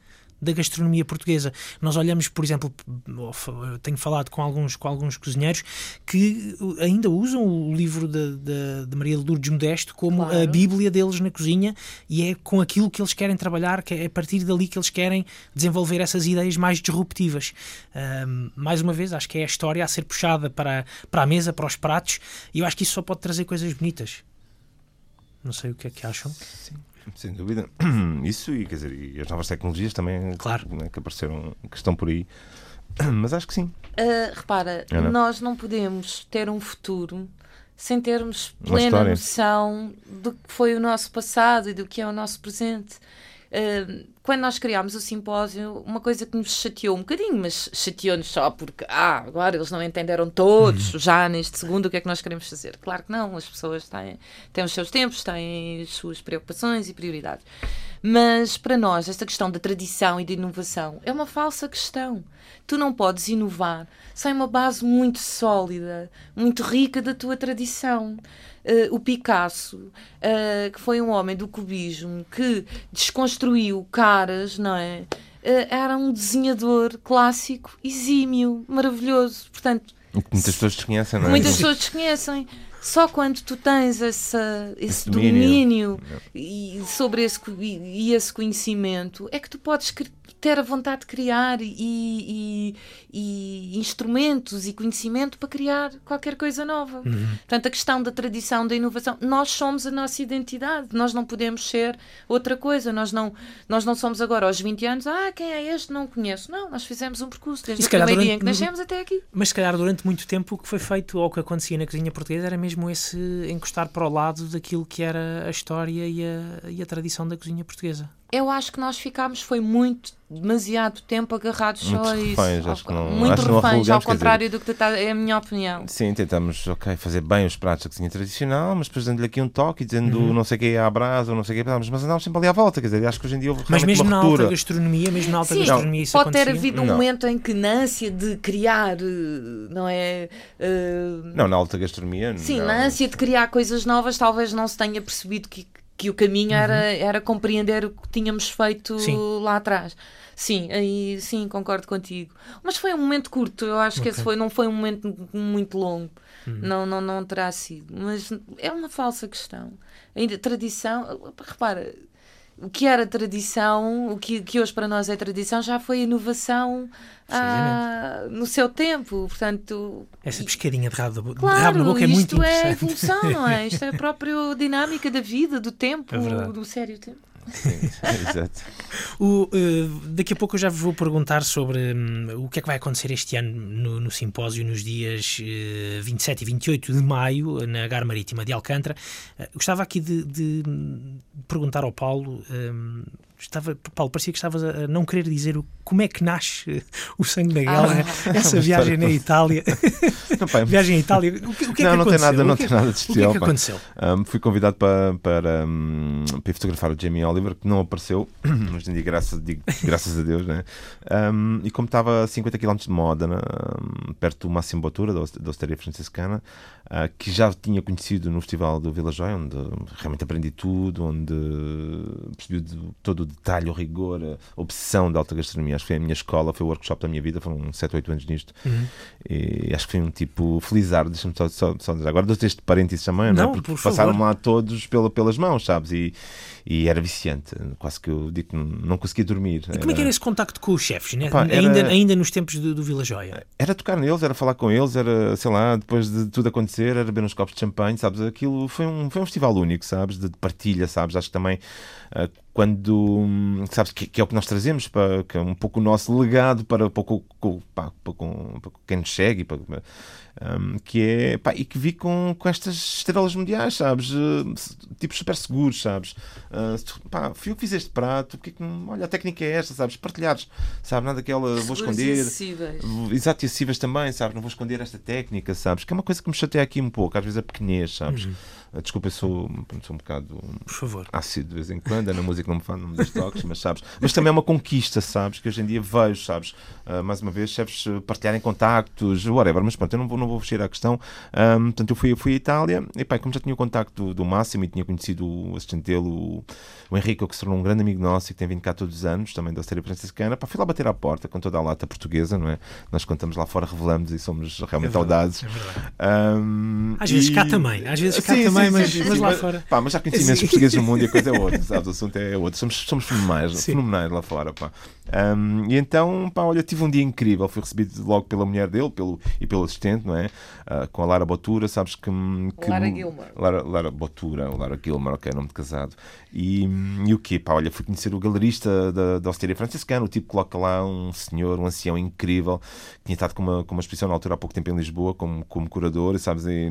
da gastronomia portuguesa. Nós olhamos, por exemplo, eu tenho falado com alguns, com alguns cozinheiros que ainda usam o livro de, de, de Maria de Lourdes Modesto como Claro. a Bíblia deles na cozinha e é com aquilo que eles querem trabalhar, que é a partir dali que eles querem desenvolver essas ideias mais disruptivas. Ahm, mais uma vez, acho que é a história a ser puxada para, para a mesa, para os pratos, e eu acho que isso só pode trazer coisas bonitas. Não sei o que é que acham. Sim, sem dúvida. Isso e, quer dizer, e as novas tecnologias também Claro. né, que apareceram, que estão por aí. Mas acho que sim. Ah, repara, Ana? nós não podemos ter um futuro sem termos plena noção do que foi o nosso passado e do que é o nosso presente. Ah, quando nós criámos o simpósio, uma coisa que nos chateou um bocadinho, mas chateou-nos só porque, ah, agora eles não entenderam todos, Uhum. já neste segundo, o que é que nós queremos fazer. Claro que não, as pessoas têm, têm os seus tempos, têm as suas preocupações e prioridades. Mas para nós, esta questão da tradição e da inovação é uma falsa questão. Tu não podes inovar sem uma base muito sólida, muito rica da tua tradição. Eh, o Picasso, eh, que foi um homem do cubismo que desconstruiu caras, não é? Eh, era um desenhador clássico, exímio, maravilhoso. Portanto, O que muitas pessoas desconhecem, não é? muitas pessoas desconhecem. Só quando tu tens essa, esse, Esse domínio. domínio, e sobre esse, e, e esse conhecimento é que tu podes ter a vontade de criar e, e- instrumentos e conhecimento para criar qualquer coisa nova. Portanto, a questão da tradição, da inovação, nós somos a nossa identidade, nós não podemos ser outra coisa, nós não, nós não somos agora aos 20 anos, ah, quem é este? Não conheço. Não, nós fizemos um percurso desde o primeiro dia em durante- que nascemos até aqui. Mas se calhar durante muito tempo o que foi feito ou o que acontecia na cozinha portuguesa era mesmo esse encostar para o lado daquilo que era a história e a, e a tradição da cozinha portuguesa. Eu acho que nós ficámos, foi muito, demasiado tempo agarrados só a isso. reféns, Ao- acho que não- muito acho que não reféns, ao contrário do que tu estás, é a minha opinião. Sim, tentamos ok, fazer bem os pratos da cozinha tradicional, mas depois dando-lhe aqui um toque e dizendo Uhum. não sei o que é à brasa ou não sei o que, mas andávamos sempre ali à volta. Quer dizer, acho que hoje em dia houve Mas realmente mesmo uma na ruptura. alta gastronomia, mesmo na alta Sim, gastronomia isso pode ter acontecia. havido um Não. momento em que na ânsia de criar, eh, não é? eh, Não, na alta gastronomia. Sim, não. na ânsia de criar coisas novas, talvez não se tenha percebido que, que o caminho uhum. era, era compreender o que tínhamos feito sim. lá atrás. Sim, aí sim, concordo contigo. Mas foi um momento curto, eu acho okay. que esse foi, não foi um momento muito longo. Uhum. Não, não, não terá sido. Mas é uma falsa questão. Ainda tradição, repara, o que era tradição, o que, que hoje para nós é tradição, já foi inovação ah, no seu tempo. Portanto, essa pescadinha de rabo, claro, de rabo na boca é muito interessante. Isto é evolução, não é? Isto é a própria dinâmica da vida, do tempo, é do sério tempo. Sim, exato. O, uh, daqui a pouco eu já vos vou perguntar sobre um, o que é que vai acontecer este ano no, no simpósio nos dias uh, 27 e 28 de maio na Gar Marítima de Alcântara. Uh, gostava aqui de, de, perguntar ao Paulo. Um, estava, Paulo, parecia que estavas a não querer dizer o, como é que nasce o sangue da guerra, ah. essa viagem na Itália. Não, pai, viagem à Itália. O que, o que é não, que não aconteceu? Tem nada, não tem nada de especial. O que é que aconteceu? Um, fui convidado para, para, um, para fotografar o Jamie Oliver, que não apareceu, mas dia, graças, digo, graças a Deus, né? Um, e como estava a 50 km de Modena, perto do Máximo Botura, da, da Osteria Franciscana, que já tinha conhecido no Festival do Vila Joy, onde realmente aprendi tudo, onde percebi todo o detalhe, o rigor, a obsessão da alta gastronomia. Acho que foi a minha escola, foi o workshop da minha vida, foram 7, 8 anos nisto. Uhum. E acho que foi um tipo felizardo, deixa-me só, só, só dizer. Agora dou-te este parênteses também, não, é? porque por passaram lá todos pela, pelas mãos, sabes? E, e era viciante, quase que eu digo que não conseguia dormir. E como é que era esse contacto com os chefes, né? Ainda, era... ainda nos tempos do, do Vila Joia? Era tocar neles, era falar com eles, era, sei lá, depois de tudo acontecer, era beber uns copos de champanhe, sabes? Aquilo foi um, foi um festival único, sabes? De, de partilha, sabes? Acho que também. Uh, quando sabes que, que, é o que nós trazemos para que é um pouco o nosso legado para um pouco, para, para, para quem nos segue para, um, que é pá, e que vi com, com estas estrelas mundiais, sabes? Uh, tipo super seguros, sabes? Uh, pá, fui eu que fiz este prato, porque que, olha, a técnica é esta, sabes? Partilhares, sabe? Nada daquela vou esconder. E acessíveis. Exato, e acessíveis também, sabes? Não vou esconder esta técnica, sabes? Que é uma coisa que me chateia aqui um pouco, às vezes a pequenez, sabes? Uhum. Uh, desculpa, eu sou, sou um bocado Por favor. ácido de vez em quando, na música não me faz, não me das toques, mas sabes? Mas também é uma conquista, sabes? Que hoje em dia vejo, sabes? Uh, mais uma vez, chefes partilharem contactos, whatever, mas pronto, eu não vou, não vou fugir à questão. Um, portanto, eu fui, fui à Itália e, pá, como já tinha o contacto do, do Máximo e tinha conhecido o assistente dele, o, o Henrique, que se tornou um grande amigo nosso e que tem vindo cá todos os anos, também da série franciscana, pá, fui lá bater à porta com toda a lata portuguesa, não é? Nós contamos lá fora, revelamos e somos realmente é audazes. É um, às vezes cá também, às vezes cá sim, também, sim, mas, sim, mas, lá fora. Pá, mas já conheci imensos portugueses no mundo e a coisa é outra, sabes? O assunto é outro. Somos, somos fenomenais, fenomenais lá fora, pá. Um, e então, pá, olha, tive um dia incrível. Fui recebido logo pela mulher dele pelo, e pelo assistente, não é? Uh, com a Lara Botura, sabes que. que Lara Gilmore. Lara, Lara Botura, Lara Gilmore, ok, nome de casado. E, e o quê? Pá, olha, fui conhecer o galerista da, da Osteria Franciscana. O tipo coloca lá um senhor, um ancião incrível, que tinha estado com uma, com uma exposição na altura há pouco tempo em Lisboa, como, como curador, e, sabes? E,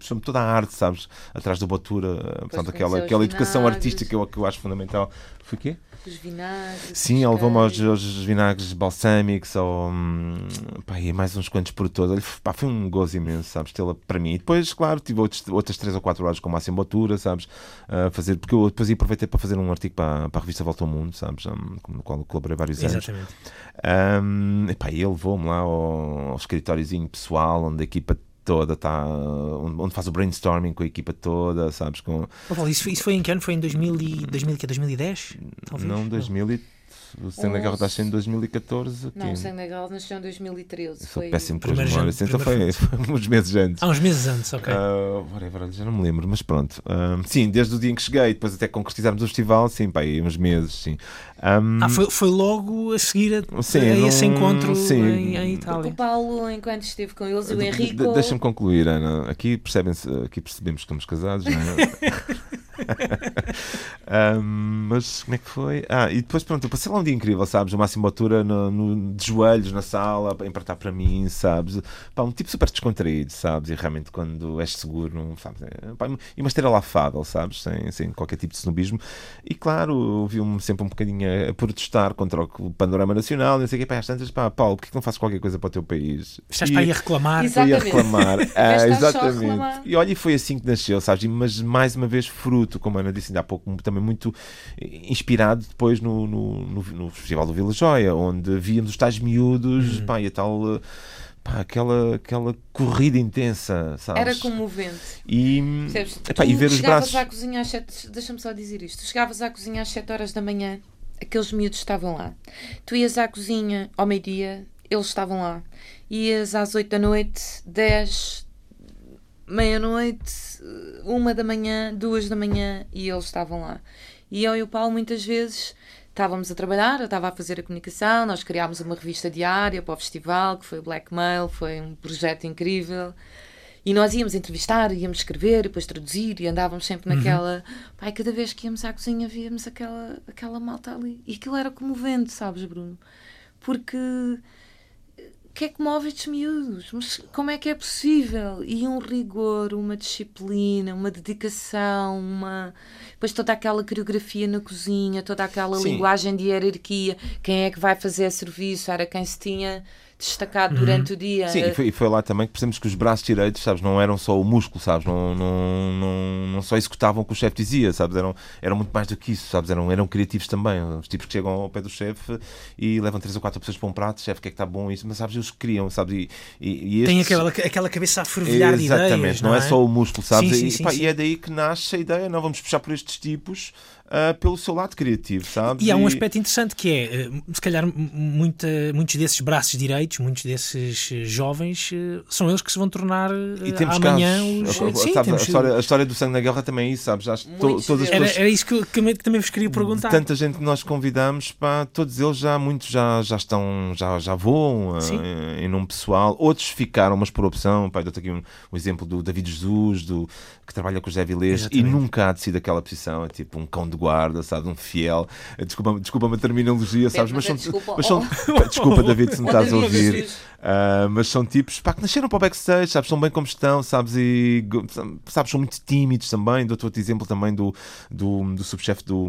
sobre toda a arte, sabes? Atrás da Botura, portanto, aquela, aquela educação artística que eu, que eu acho fundamental. Foi o quê? Os vinagres. Sim, ele levou-me aos, aos, vinagres balsâmicos ou, hum, pá, e mais uns quantos por todos. Pá, foi um gozo imenso, sabes, tê-la para mim. E depois, claro, tive outros, outras 3 ou 4 horas com o Máximo Botura, sabes, a fazer, porque eu depois aproveitei para fazer um artigo para, para a revista Volta ao Mundo, sabes, um, no qual colaborei vários anos. Exatamente. Um, e pá, ele levou-me lá ao, ao escritóriozinho pessoal, onde a equipa toda, tá, onde faz o brainstorming com a equipa toda, sabes? Com... Oh, isso, isso foi em que ano? Foi em 2000 e, 2000, 2010? Talvez? Não, 2000 o Sangue da Guerra nasceu em 2014. Não, o Sangue da Guerra nasceu em 2013. Foi péssimo com as memórias. Então foi, foi, uns meses antes. Há uns meses antes, ok. Uh, whatever, já não me lembro, mas pronto. Uh, sim, desde o dia em que cheguei, depois até concretizarmos o festival, sim, pá, aí uns meses, sim. Um, ah, foi, foi logo a seguir a, sim, a esse encontro sim. Em, em, Itália. O Paulo, enquanto esteve com eles, o Henrique. De, Deixa-me concluir, Ana. Aqui, percebem aqui percebemos que estamos casados, não é? um, mas como é que foi? Ah, e depois pronto, eu passei lá um dia incrível, sabes? O máximo altura no, no, de joelhos na sala, a empratar para mim, sabes? Pá, um tipo super descontraído, sabes? E realmente quando és seguro, não, sabes? É, pá, e uma esteira afável, sabes? Sem, sem qualquer tipo de snobismo. E claro, viu-me sempre um bocadinho a, a, protestar contra o panorama nacional, não sei o que, pá, às tantas, pá, Paulo, porquê que não fazes qualquer coisa para o teu país? Estás para ir a reclamar. Exatamente. a reclamar. ah, exatamente. E olha, e foi assim que nasceu, sabes? Mas mais uma vez, fruto como a Ana disse ainda há pouco, também muito inspirado depois no, no, no, no Festival do Vila Joia, onde víamos os tais miúdos, uhum. pá, e a tal pá, aquela, aquela corrida intensa, sabes? Era comovente. E, epá, e ver os braços. À cozinha às sete, deixa-me só dizer isto. Tu chegavas à cozinha às 7 horas da manhã, aqueles miúdos estavam lá. Tu ias à cozinha ao meio-dia, eles estavam lá. Ias às 8 da noite, 10, meia-noite, uma da manhã, duas da manhã e eles estavam lá. E eu e o Paulo muitas vezes estávamos a trabalhar, eu estava a fazer a comunicação, nós criámos uma revista diária para o festival, que foi o Blackmail, foi um projeto incrível. E nós íamos entrevistar, íamos escrever, depois traduzir e andávamos sempre uhum. naquela. Uhum. Pai, cada vez que íamos à cozinha víamos aquela, aquela malta ali. E aquilo era comovente, sabes, Bruno? Porque que é que move estes miúdos? Mas como é que é possível? E um rigor, uma disciplina, uma dedicação, uma. Depois toda aquela coreografia na cozinha, toda aquela Sim. linguagem de hierarquia, quem é que vai fazer serviço, era quem se tinha destacado durante uhum. o dia. Sim, e foi, e foi, lá também que percebemos que os braços direitos, sabes, não eram só o músculo, sabes, não, não, não, não só executavam o que o chefe dizia, sabes, eram, eram muito mais do que isso, sabes, eram, eram criativos também, os tipos que chegam ao pé do chefe e levam três ou quatro pessoas para um prato, chefe, o que é que está bom isso, mas sabes, eles queriam, sabes, e, e, e estes... Tem aquela, aquela cabeça a fervilhar de ideias, Exatamente, não, é? é? só o músculo, sabes, sim, sim, e, sim, pá, e é daí que nasce a ideia, não vamos puxar por estes tipos uh, pelo seu lado criativo, sabes? E há um aspecto interessante que é, uh, se calhar, muita, muitos desses braços direitos, muitos desses uh, jovens, são eles que se vão tornar amanhã casos, os. Sim, sabes, temos... a, história, a, história, do sangue na guerra também é isso, sabes? Acho to, todas as pessoas, era, era, isso que, que, que, também vos queria perguntar. Tanta gente que nós convidamos, pá, todos eles já, muitos já, já estão, já, já voam em nome pessoal, outros ficaram, mas por opção. Pá, dou-te aqui um, um, exemplo do David Jesus, do, que trabalha com o José Vilés e nunca há de ser daquela posição, é tipo um cão de guarda, sabe? Um fiel. Desculpa-me desculpa a terminologia, sabes? Mas são, mas são, desculpa, David, se me estás a ouvir. Uh, mas são tipos pá, que nasceram para o backstage, sabes? São bem como estão, sabes? E sabes, são muito tímidos também. Dou-te outro exemplo também do, do, do subchefe do,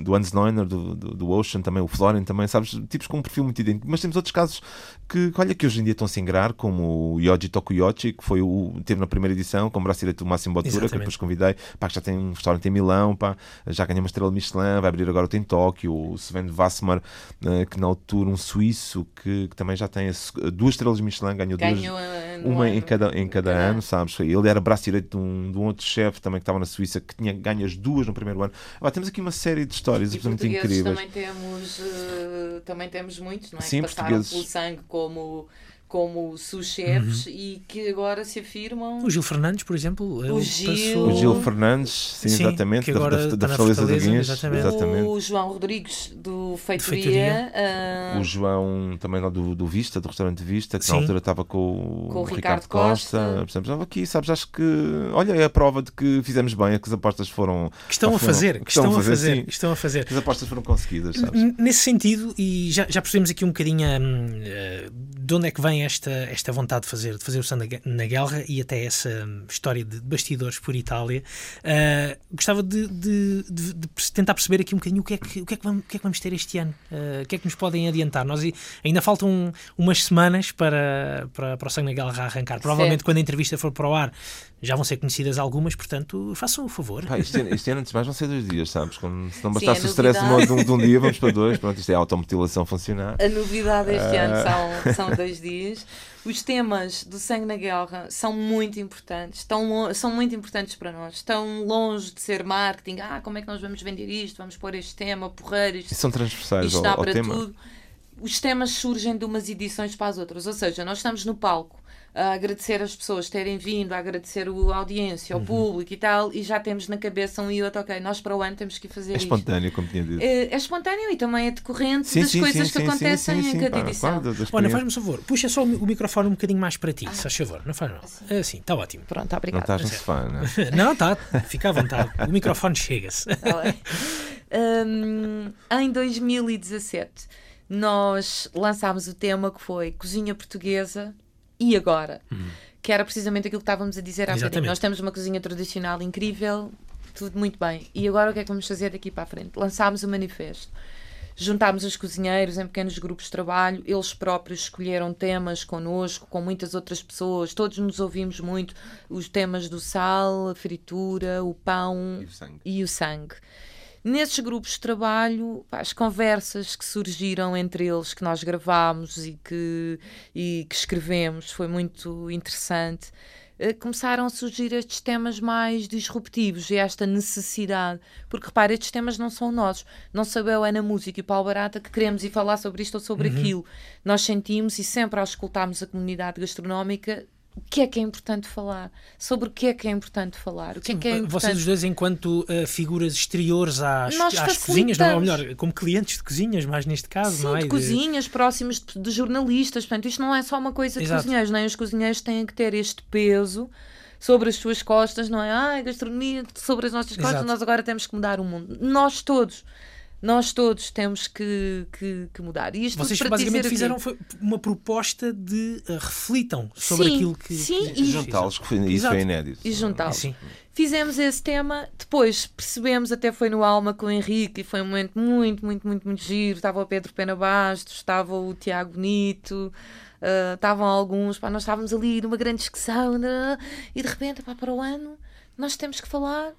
do Hans Neuner, do, do, do, Ocean, também o Florian, também, sabes? Tipos com um perfil muito idêntico. Mas temos outros casos que, olha, que hoje em dia estão a se ingrar, como o Yoji Tokuyoshi, que foi o, teve na primeira edição, com o braço direito do Máximo Botura, que depois convidei, pá, que já tem um restaurante em Milão, pá, já ganhou uma estrela Michelin, vai abrir agora outro em Tóquio, o Sven Vassmar, uh, que na altura um suíço que, que, também já tem duas estrelas Michelin, ganhou, ganhou duas, uma em cada, em cada ano, sabes? Ele era braço direito de um, de um outro chefe também que estava na Suíça, que tinha ganho as duas no primeiro ano. Ah, temos aqui uma série de histórias absolutamente incríveis. Também temos, uh, também temos muitos, não é? Sim, que passaram portugueses. pelo sangue como como sous-chefes uhum. e que agora se afirmam. O Gil Fernandes, por exemplo. O Gil, passou... o Gil Fernandes, sim, sim exatamente, da, da, da Fortaleza do Guinhas. Exatamente. exatamente. O João Rodrigues, do Feitoria. Feitoria. Uh... O João, também lá do, do Vista, do restaurante Vista, que sim. na altura estava com, com o Ricardo, Ricardo Costa. Costa. Aqui, sabes, acho que. Olha, é a prova de que fizemos bem, é que as apostas foram. Que estão a fazer, que estão, a fazer, fazer que estão a fazer. Que as apostas foram conseguidas, sabes? Nesse sentido, e já, já percebemos aqui um bocadinho uh, de onde é que vem esta, esta vontade de fazer, de fazer o sangue na guerra e até essa história de bastidores por Itália. Uh, gostava de, de, de, de, tentar perceber aqui um bocadinho o que é que, o que, é que, vamos, o que, é que vamos ter este ano, uh, o que é que nos podem adiantar. Nós ainda faltam umas semanas para, para, para o sangue na guerra arrancar. Provavelmente, quando a entrevista for para o ar, já vão ser conhecidas algumas, portanto, façam o favor. Pá, este, ano, este ano, antes de mais, vão ser dois dias, sabes? Quando, se não bastasse Sim, o stress de um, de um, dia, vamos para dois. Pronto, isto é a automutilação funcionar. A novidade este uh... ano são, são dois dias. Os temas do sangue na guerra são muito importantes, estão, são muito importantes para nós. Estão longe de ser marketing. Ah, como é que nós vamos vender isto? Vamos pôr este tema, porreiro. Isto, e são transversais isto ao, ao para tema. tudo. Os temas surgem de umas edições para as outras. Ou seja, nós estamos no palco a agradecer as pessoas terem vindo, a agradecer a audiência, ao uhum. público e tal, e já temos na cabeça um e outro, ok, nós para o ano temos que fazer É espontâneo, como tinha dito. É, é, espontâneo e também é decorrente sim, das sim, coisas sim, que acontecem em cada edição. Claro, Olha, faz-me um favor, puxa só o microfone um bocadinho mais para ti, ah. se faz favor, não faz mal. Assim, assim está ótimo. Pronto, obrigado. Não estás no sofá, não é? não, está, fica à vontade, o microfone chega-se. Tá um, em 2017 nós lançámos o tema que foi Cozinha Portuguesa e agora? Uhum. Que era precisamente aquilo que estávamos a dizer há bocadinho. Nós temos uma cozinha tradicional incrível, tudo muito bem. E agora o que é que vamos fazer daqui para a frente? Lançámos o manifesto. Juntámos os cozinheiros em pequenos grupos de trabalho, eles próprios escolheram temas connosco, com muitas outras pessoas, todos nos ouvimos muito, os temas do sal, a fritura, o pão e o sangue. E o sangue Nesses grupos de trabalho, pá, as conversas que surgiram entre eles, que nós gravámos e que, e que escrevemos, foi muito interessante. Uh, começaram a surgir estes temas mais disruptivos e esta necessidade. Porque repare, estes temas não são nossos. Não sabe a Ana Música e o Paulo Barata que queremos ir falar sobre isto ou sobre uhum. aquilo. Nós sentimos e sempre ao escutarmos a comunidade gastronómica o que é que é importante falar, sobre o que é que é importante falar, o que Sim, é que é importante... Vocês os dois, enquanto uh, figuras exteriores às, às cozinhas, não, ou melhor, como clientes de cozinhas, mais neste caso, Sim, não é? de cozinhas, próximos de, de, jornalistas, portanto, isto não é só uma coisa de Exato. cozinheiros, nem os cozinheiros têm que ter este peso sobre as suas costas, não é? Ai, gastronomia sobre as nossas costas, Exato. nós agora temos que mudar o mundo. Nós todos nós todos temos que, que, que mudar. E isto Vocês basicamente fizeram uma proposta de uh, reflitam sobre sim, aquilo que. Sim, e juntá-los, isso foi inédito. E juntá-los. Fizemos esse tema, depois percebemos, até foi no Alma com o Henrique, e foi um momento muito, muito, muito, muito giro. Estava o Pedro Pena Bastos, estava o Tiago Bonito. Uh, estavam alguns, pá, nós estávamos ali numa grande discussão né? e de repente, pá, para o ano, nós temos que falar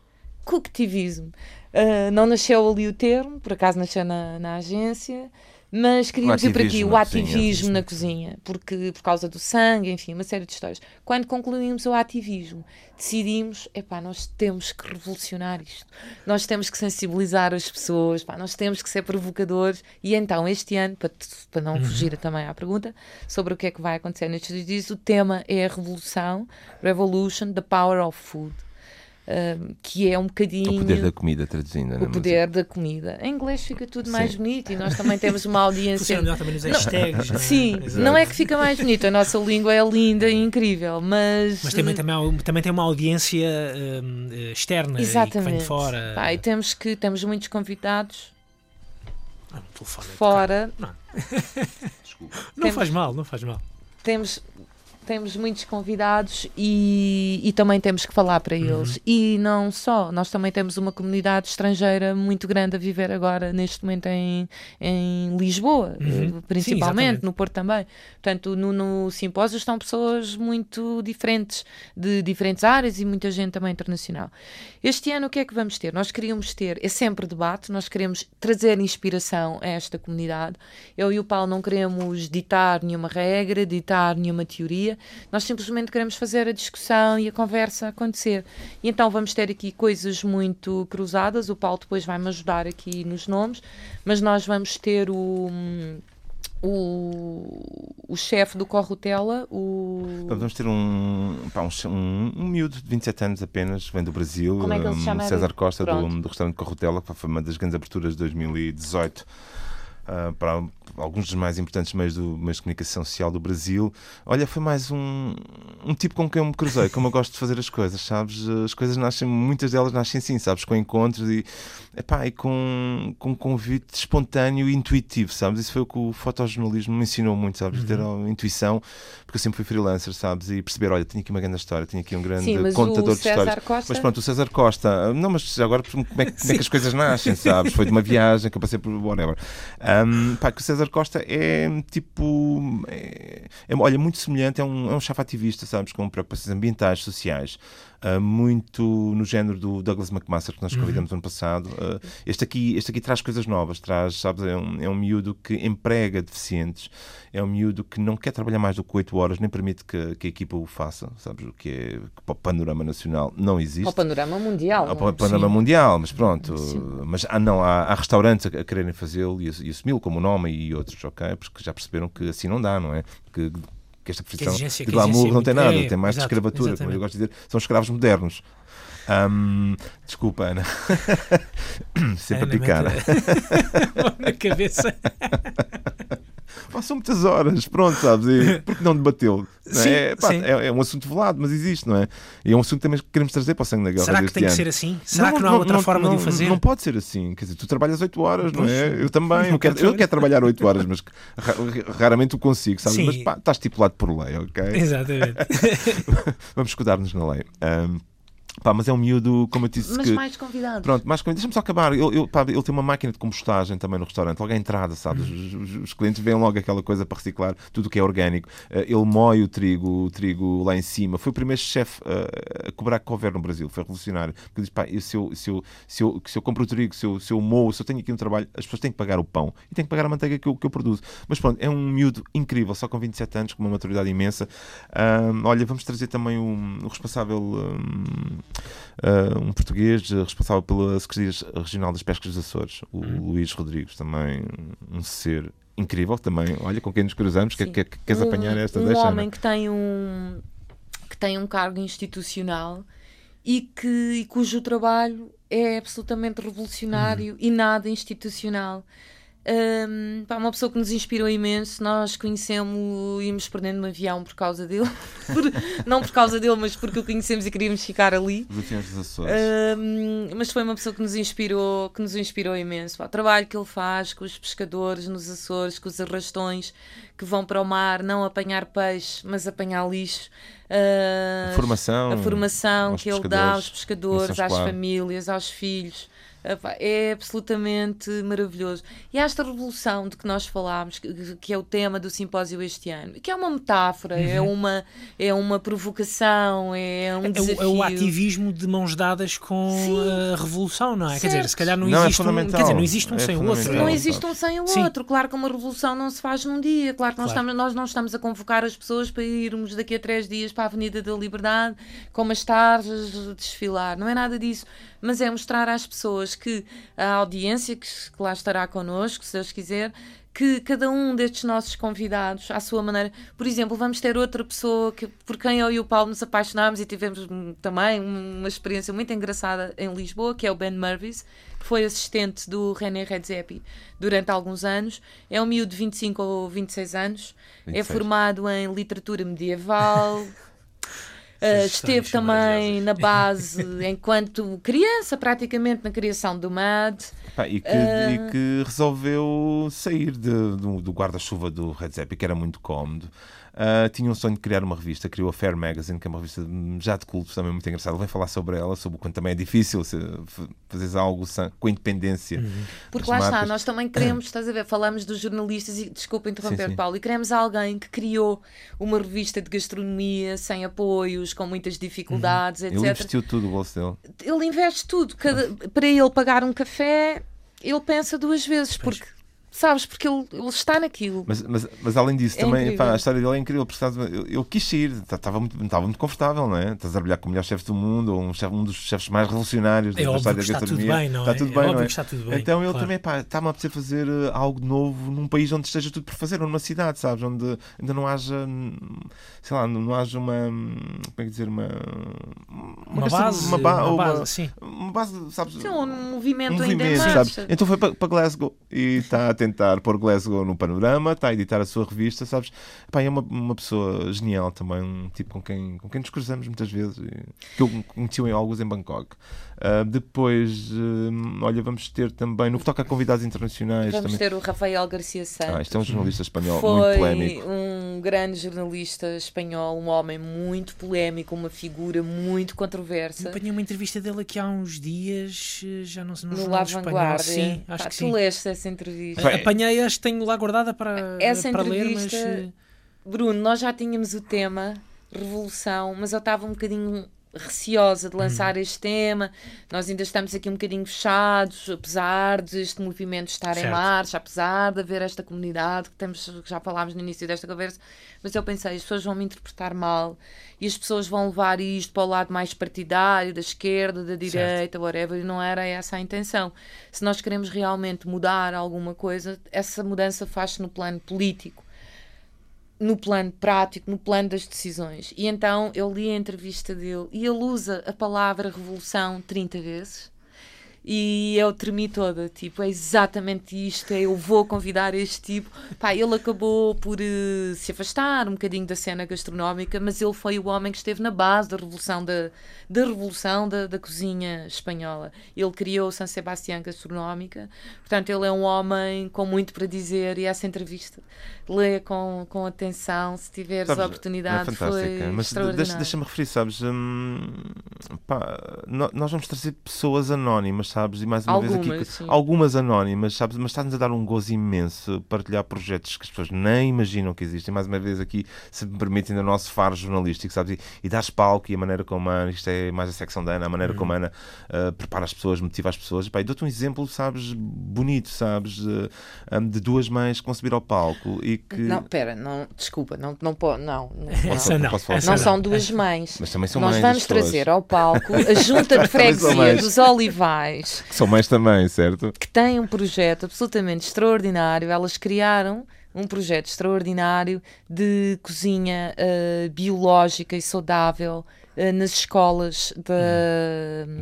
cooktivismo. Uh, não nasceu ali o termo, por acaso nasceu na, na agência, mas queríamos ir para aqui, o ativismo na cozinha, porque por causa do sangue, enfim, uma série de histórias. Quando concluímos o ativismo, decidimos, epá, nós temos que revolucionar isto, nós temos que sensibilizar as pessoas, pá, nós temos que ser provocadores, e então este ano, para, para não uhum. fugir também à pergunta, sobre o que é que vai acontecer nestes dias, o tema é a revolução, Revolution, the Power of Food que é um bocadinho. O poder da comida, traduzindo. O poder da comida. Em inglês fica tudo Sim. mais bonito e nós também temos uma audiência. Funciona também nos hashtags. Não, é? Sim, Exato. não é que fica mais bonito, a nossa língua é linda e incrível, mas. Mas também, também, também tem uma audiência um, externa Exatamente. que vem de fora. Pá, e temos, que, temos muitos convidados. Ah, telefone fora. Não, não temos, faz mal, não faz mal. Temos temos muitos convidados e, e também temos que falar para eles. Uhum. E não só, nós também temos uma comunidade estrangeira muito grande a viver agora, neste momento, em, em Lisboa, uhum. Eh, principalmente, Sim, no Porto também. Portanto, no, no simpósio estão pessoas muito diferentes, de diferentes áreas e muita gente também internacional. Este ano, o que é que vamos ter? Nós queríamos ter, é sempre debate, nós queremos trazer inspiração a esta comunidade. Eu e o Paulo não queremos ditar nenhuma regra, ditar nenhuma teoria nós simplesmente queremos fazer a discussão e a conversa acontecer. E então vamos ter aqui coisas muito cruzadas. O Paulo depois vai me ajudar aqui nos nomes, mas nós vamos ter o o, o chefe do Corrutela, o... Vamos ter um, pá, um, um, um miúdo de 27 anos apenas, vem do Brasil, Como é que ele se chama? César Costa, do, do restaurante Corrutela, que foi uma das grandes aberturas de 2018 uh, para alguns dos mais importantes meios, do, meios de comunicação social do Brasil. Olha, foi mais um, um tipo com quem eu me cruzei, como eu gosto de fazer as coisas, sabes? As coisas nascem, muitas delas nascem assim, sabes? Com encontros e, epá, e com, com um convite espontâneo e intuitivo, sabes? Isso foi o que o fotojornalismo me ensinou muito, sabes? Uhum. Ter a intuição, porque eu sempre fui freelancer, sabes? E perceber, olha, tinha aqui uma grande história, tinha aqui um grande Sim, contador de histórias. Costa... Mas pronto, o César Costa, não, mas agora como é, como é que as coisas nascem, sabes? Foi de uma viagem que eu passei por whatever. Um, pá, que o César Costa é tipo. É, é, olha, muito semelhante, é um, é um chefe ativista, sabes? Com preocupações ambientais, sociais. Uh, muito no género do Douglas McMaster que nós uhum. convidamos uhum. ano passado. Uh, este, aqui, este aqui traz coisas novas, traz, sabes, é um, é um miúdo que emprega deficientes, é um miúdo que não quer trabalhar mais do que 8 horas, nem permite que, que a equipa o faça, sabes, o que é que para o panorama nacional não existe. Para o panorama mundial. Para o é? panorama Sim. mundial, mas pronto. Sim. Mas ah, não, há, há restaurantes a, a quererem fazê-lo e, e assumi-lo como nome e outros, ok? Porque já perceberam que assim não dá, não é? Porque que esta profissão de glamour não tem nada, é, tem mais exato, de escravatura, como eu gosto de dizer, são escravos modernos. Um, desculpa, Ana. Sempre Ana, a picar. na cabeça. Passam muitas horas, pronto, sabes? E porque não debateu? Sim, é? Pá, é, é, um assunto velado, mas existe, não é? E é um assunto também que queremos trazer para o sangue da guerra. Será que tem ano. que ser assim? Será não, que não, não há outra não, forma de o fazer? Não pode ser assim. Quer dizer, tu trabalhas 8 horas, não é? Eu também. Eu quero, eu quero trabalhar 8 horas, mas raramente o consigo, sabes? Sim. Mas pá, está estipulado por lei, ok? Exatamente. Vamos escudar-nos na lei. Um, Pá, mas é um miúdo, como eu disse. Mas que, mais convidados. Pronto, mais convidados. Deixa-me só acabar. Ele, ele, pá, ele tem uma máquina de compostagem também no restaurante, logo à entrada, sabes? Os, os, os clientes veem logo aquela coisa para reciclar tudo o que é orgânico. Uh, ele moe o trigo, o trigo lá em cima. Foi o primeiro chefe uh, a cobrar cover no Brasil, foi revolucionário. Porque diz, pá, eu, se, eu, se, eu, se, eu, se eu compro o trigo, se eu, se eu moo, se eu tenho aqui um trabalho, as pessoas têm que pagar o pão e têm que pagar a manteiga que eu, que eu produzo. Mas pronto, é um miúdo incrível, só com 27 anos, com uma maturidade imensa. Uh, olha, vamos trazer também o, o responsável. Um, um português responsável pela Secretaria Regional das Pescas dos Açores, o hum. Luís Rodrigues, também um ser incrível, também, olha, com quem nos cruzamos, que, que, que, queres um, apanhar esta um deixa? Um homem que tem um, que tem um cargo institucional e, que, e cujo trabalho é absolutamente revolucionário hum. e nada institucional. Um, pá, uma pessoa que nos inspirou imenso, nós conhecemos, íamos perdendo no avião por causa dele, por, não por causa dele, mas porque o conhecemos e queríamos ficar ali. Um, mas foi uma pessoa que nos inspirou, que nos inspirou imenso. Pá, o trabalho que ele faz com os pescadores nos Açores, com os arrastões que vão para o mar, não apanhar peixe, mas apanhar lixo. Uh, a formação, a formação que ele dá aos pescadores, às famílias, aos filhos é absolutamente maravilhoso. E há esta revolução de que nós falámos, que é o tema do simpósio este ano, que é uma metáfora, é uhum. é, uma, é uma provocação, é um desafio. É o, é o ativismo de mãos dadas com Sim. a revolução, não é? Certo. Quer dizer, se calhar não, não é existe, é um, quer dizer, não existe um é sem o outro. Não existe um sem o Sim. outro. Claro que uma revolução não se faz num dia. Claro que claro. Nós, estamos, nós não estamos a convocar as pessoas para irmos daqui a três dias para a Avenida da Liberdade com umas tarjas desfilar. Não é nada disso mas é mostrar às pessoas que a audiência que, que lá estará connosco, se Deus quiser, que cada um destes nossos convidados, à sua maneira, por exemplo, vamos ter outra pessoa que, por quem eu e o Paulo nos apaixonámos e tivemos também uma experiência muito engraçada em Lisboa, que é o Ben Mervis, que foi assistente do René Redzepi durante alguns anos. É um miúdo de 25 ou 26 anos, 26. é formado em literatura medieval. Uh, esteve também na base enquanto criança, praticamente na criação do MAD. Pá, e, que, uh... e, que, resolveu sair de, do, do guarda-chuva do Red Zeppelin, que era muito cómodo. Uh, tinha um sonho de criar uma revista, criou a Fair Magazine, que é uma revista já de cultos, também muito engraçada. Ele vem falar sobre ela, sobre o quanto também é difícil fazer algo com independência. Uhum. Porque lá marcas. está, nós também queremos, estás a ver, falamos dos jornalistas e, desculpa interromper, sim, sim. Paulo, e queremos alguém que criou uma revista de gastronomia sem apoios, com muitas dificuldades, uhum. etc. Ele investiu tudo o bolso dele. Ele investe tudo. Cada, para ele pagar um café, ele pensa duas vezes, porque Sabes? Porque ele, ele está naquilo. Mas, mas, mas além disso, é também pá, a história dele é incrível. Porque ele, ele quis ir, estava muito, estava muito confortável, não é? Estás a trabalhar com o melhor chefe do mundo, ou um, chefe, um dos chefes mais revolucionários é da história da gastronomia. Está tudo bem, não está é? Tudo é bem, não é? está tudo bem. Então ele claro. também está-me a apetecer fazer uh, algo novo num país onde esteja tudo por fazer, ou numa cidade, sabes? Onde ainda não haja, sei lá, não haja uma. Como é que dizer? Uma. Uma, uma base. Uma, ba uma, base, sim. Uma base, sabes? Sim, um movimento, um ainda movimento, sabes? Então foi para, para Glasgow e está a tentar pôr Glasgow no Panorama, está a editar a sua revista, sabes? Pá, é uma, uma pessoa genial também, um tipo com quem, com quem nos cruzamos muitas vezes, que eu conheci em alguns em Bangkok. Uh, depois, uh, olha, vamos ter também, no que toca a convidados internacionais. Vamos também... ter o Rafael Garcia Santos. Ah, este é um jornalista espanhol Foi muito polémico. um grande jornalista espanhol, um homem muito polémico, uma figura muito controversa. Eu apanhei uma entrevista dele aqui há uns dias, já não sei, no, no La Vanguardia. Sim, acho Pá, que tu sim. leste essa entrevista? Apanhei, acho que tenho lá guardada para, essa para ler, mas... Eh, Bruno, nós já tínhamos o tema revolução, mas eu estava um bocadinho receosa de lançar uhum. este tema. Nós ainda estamos aqui um bocadinho fechados, apesar deste movimento estar certo. em marcha, apesar de haver esta comunidade que temos, que já falámos no início desta conversa. Mas eu pensei, as pessoas vão me interpretar mal e as pessoas vão levar isto para o lado mais partidário, da esquerda, da direita, certo. whatever, e não era essa a intenção. Se nós queremos realmente mudar alguma coisa, essa mudança faz-se no plano político no plano prático, no plano das decisões. E então eu li a entrevista dele e ele usa a palavra revolução 30 vezes. E eu tremi toda, tipo, é exatamente isto, é, eu vou convidar este tipo. Pá, ele acabou por uh, se afastar um bocadinho da cena gastronómica, mas ele foi o homem que esteve na base da revolução da, da revolução da, da cozinha espanhola. Ele criou San Sebastián Gastronómica, portanto, ele é um homem com muito para dizer e essa entrevista lê com, com atenção, se tiveres sabes, a oportunidade, é foi mas deixa-me deixa referir, sabes, hum, pá, nós vamos trazer pessoas anónimas, sabes? E mais uma algumas, vez aqui, sim. algumas anónimas, sabes? Mas está-nos a dar um gozo imenso partilhar projetos que as pessoas nem imaginam que existem. Mais uma vez aqui, se me permitem, no nosso faro jornalístico, sabes? E, e dar palco e a maneira como a Ana, isto é mais a secção da Ana, a maneira uhum. como a Ana uh, prepara as pessoas, motiva as pessoas. Pá, dou-te um exemplo, sabes, bonito, sabes? Uh, um, de duas mães com subir ao palco e que. Não, pera, não, desculpa, não, não, não, não, Essa não, não, não são duas mães. Mas também são Nós mães vamos trazer ao palco a junta de freguesia dos Olivais. Que são mães também, certo? Que tem um projeto absolutamente extraordinário. Elas criaram um projeto extraordinário de cozinha uh, biológica e saudável uh, nas escolas da, hum.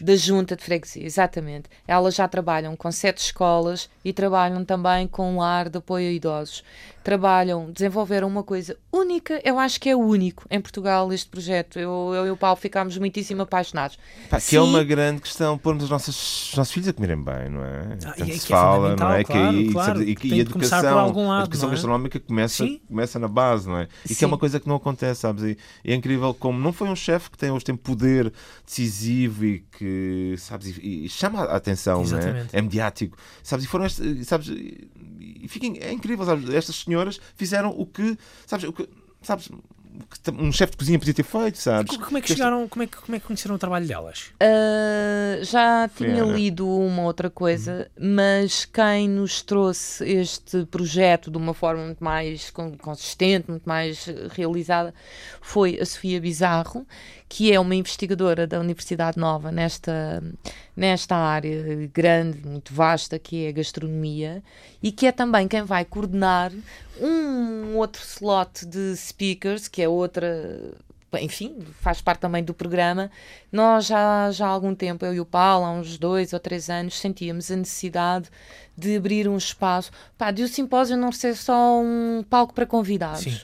da Junta de Freguesia, exatamente. Elas já trabalham com sete escolas e trabalham também com um lar de apoio a idosos trabalham, desenvolveram uma coisa única, eu acho que é único em Portugal este projeto. Eu, eu e o Paulo ficámos muitíssimo apaixonados. Pá, que é uma grande questão pormos os nossos, os nossos filhos a comerem bem, não é? Ah, Tanto é se é fala, não é? Claro, que, claro, e, e, a educação, lado, a educação é? gastronómica começa, começa na base, não é? E Sim. que é uma coisa que não acontece, sabes? E, é incrível como não foi um chefe que tem, hoje tem poder decisivo e que, sabes, e, e chama a atenção, não é? É mediático, sabes? E foram, estes, sabes, e fiquem, é incrível, sabes? Estas senhoras fizeram o que, sabes, o que, sabes, um chefe de cozinha podia ter feito, sabes? Como é que chegaram, como é que, como é que conheceram o trabalho delas? Uh, já tinha lido uma outra coisa, uhum. mas quem nos trouxe este projeto de uma forma muito mais consistente, muito mais realizada, foi a Sofia Bizarro, que é uma investigadora da Universidade Nova nesta, nesta área grande, muito vasta, que é a gastronomia, e que é também quem vai coordenar um outro slot de speakers, que é outra enfim, faz parte também do programa. Nós já, já há algum tempo, eu e o Paulo, há uns dois ou três anos, sentíamos a necessidade de abrir um espaço, pá, de o simpósio não ser só um palco para convidados. Sim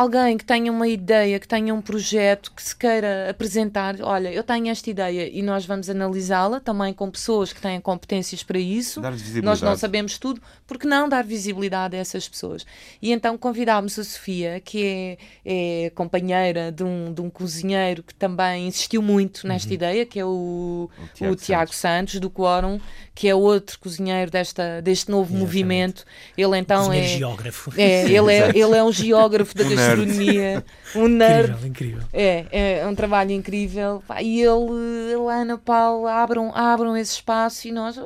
alguém que tenha uma ideia, que tenha um projeto, que se queira apresentar, olha, eu tenho esta ideia e nós vamos analisá-la também com pessoas que têm competências para isso. Nós não sabemos tudo, porque não dar visibilidade a essas pessoas? E então convidámos a Sofia, que é, é companheira de um, de um cozinheiro que também insistiu muito nesta uhum. ideia, que é o, o Tiago, o Tiago Santos. Santos, do Quórum, que é outro cozinheiro desta, deste novo Exatamente. movimento. Ele então é. geógrafo. É, ele é, ele é um geógrafo da gastronomia, um nerd. Incrível, incrível. É, é um trabalho incrível. E ele, ele Ana Paulo, abram, abram esse espaço e nós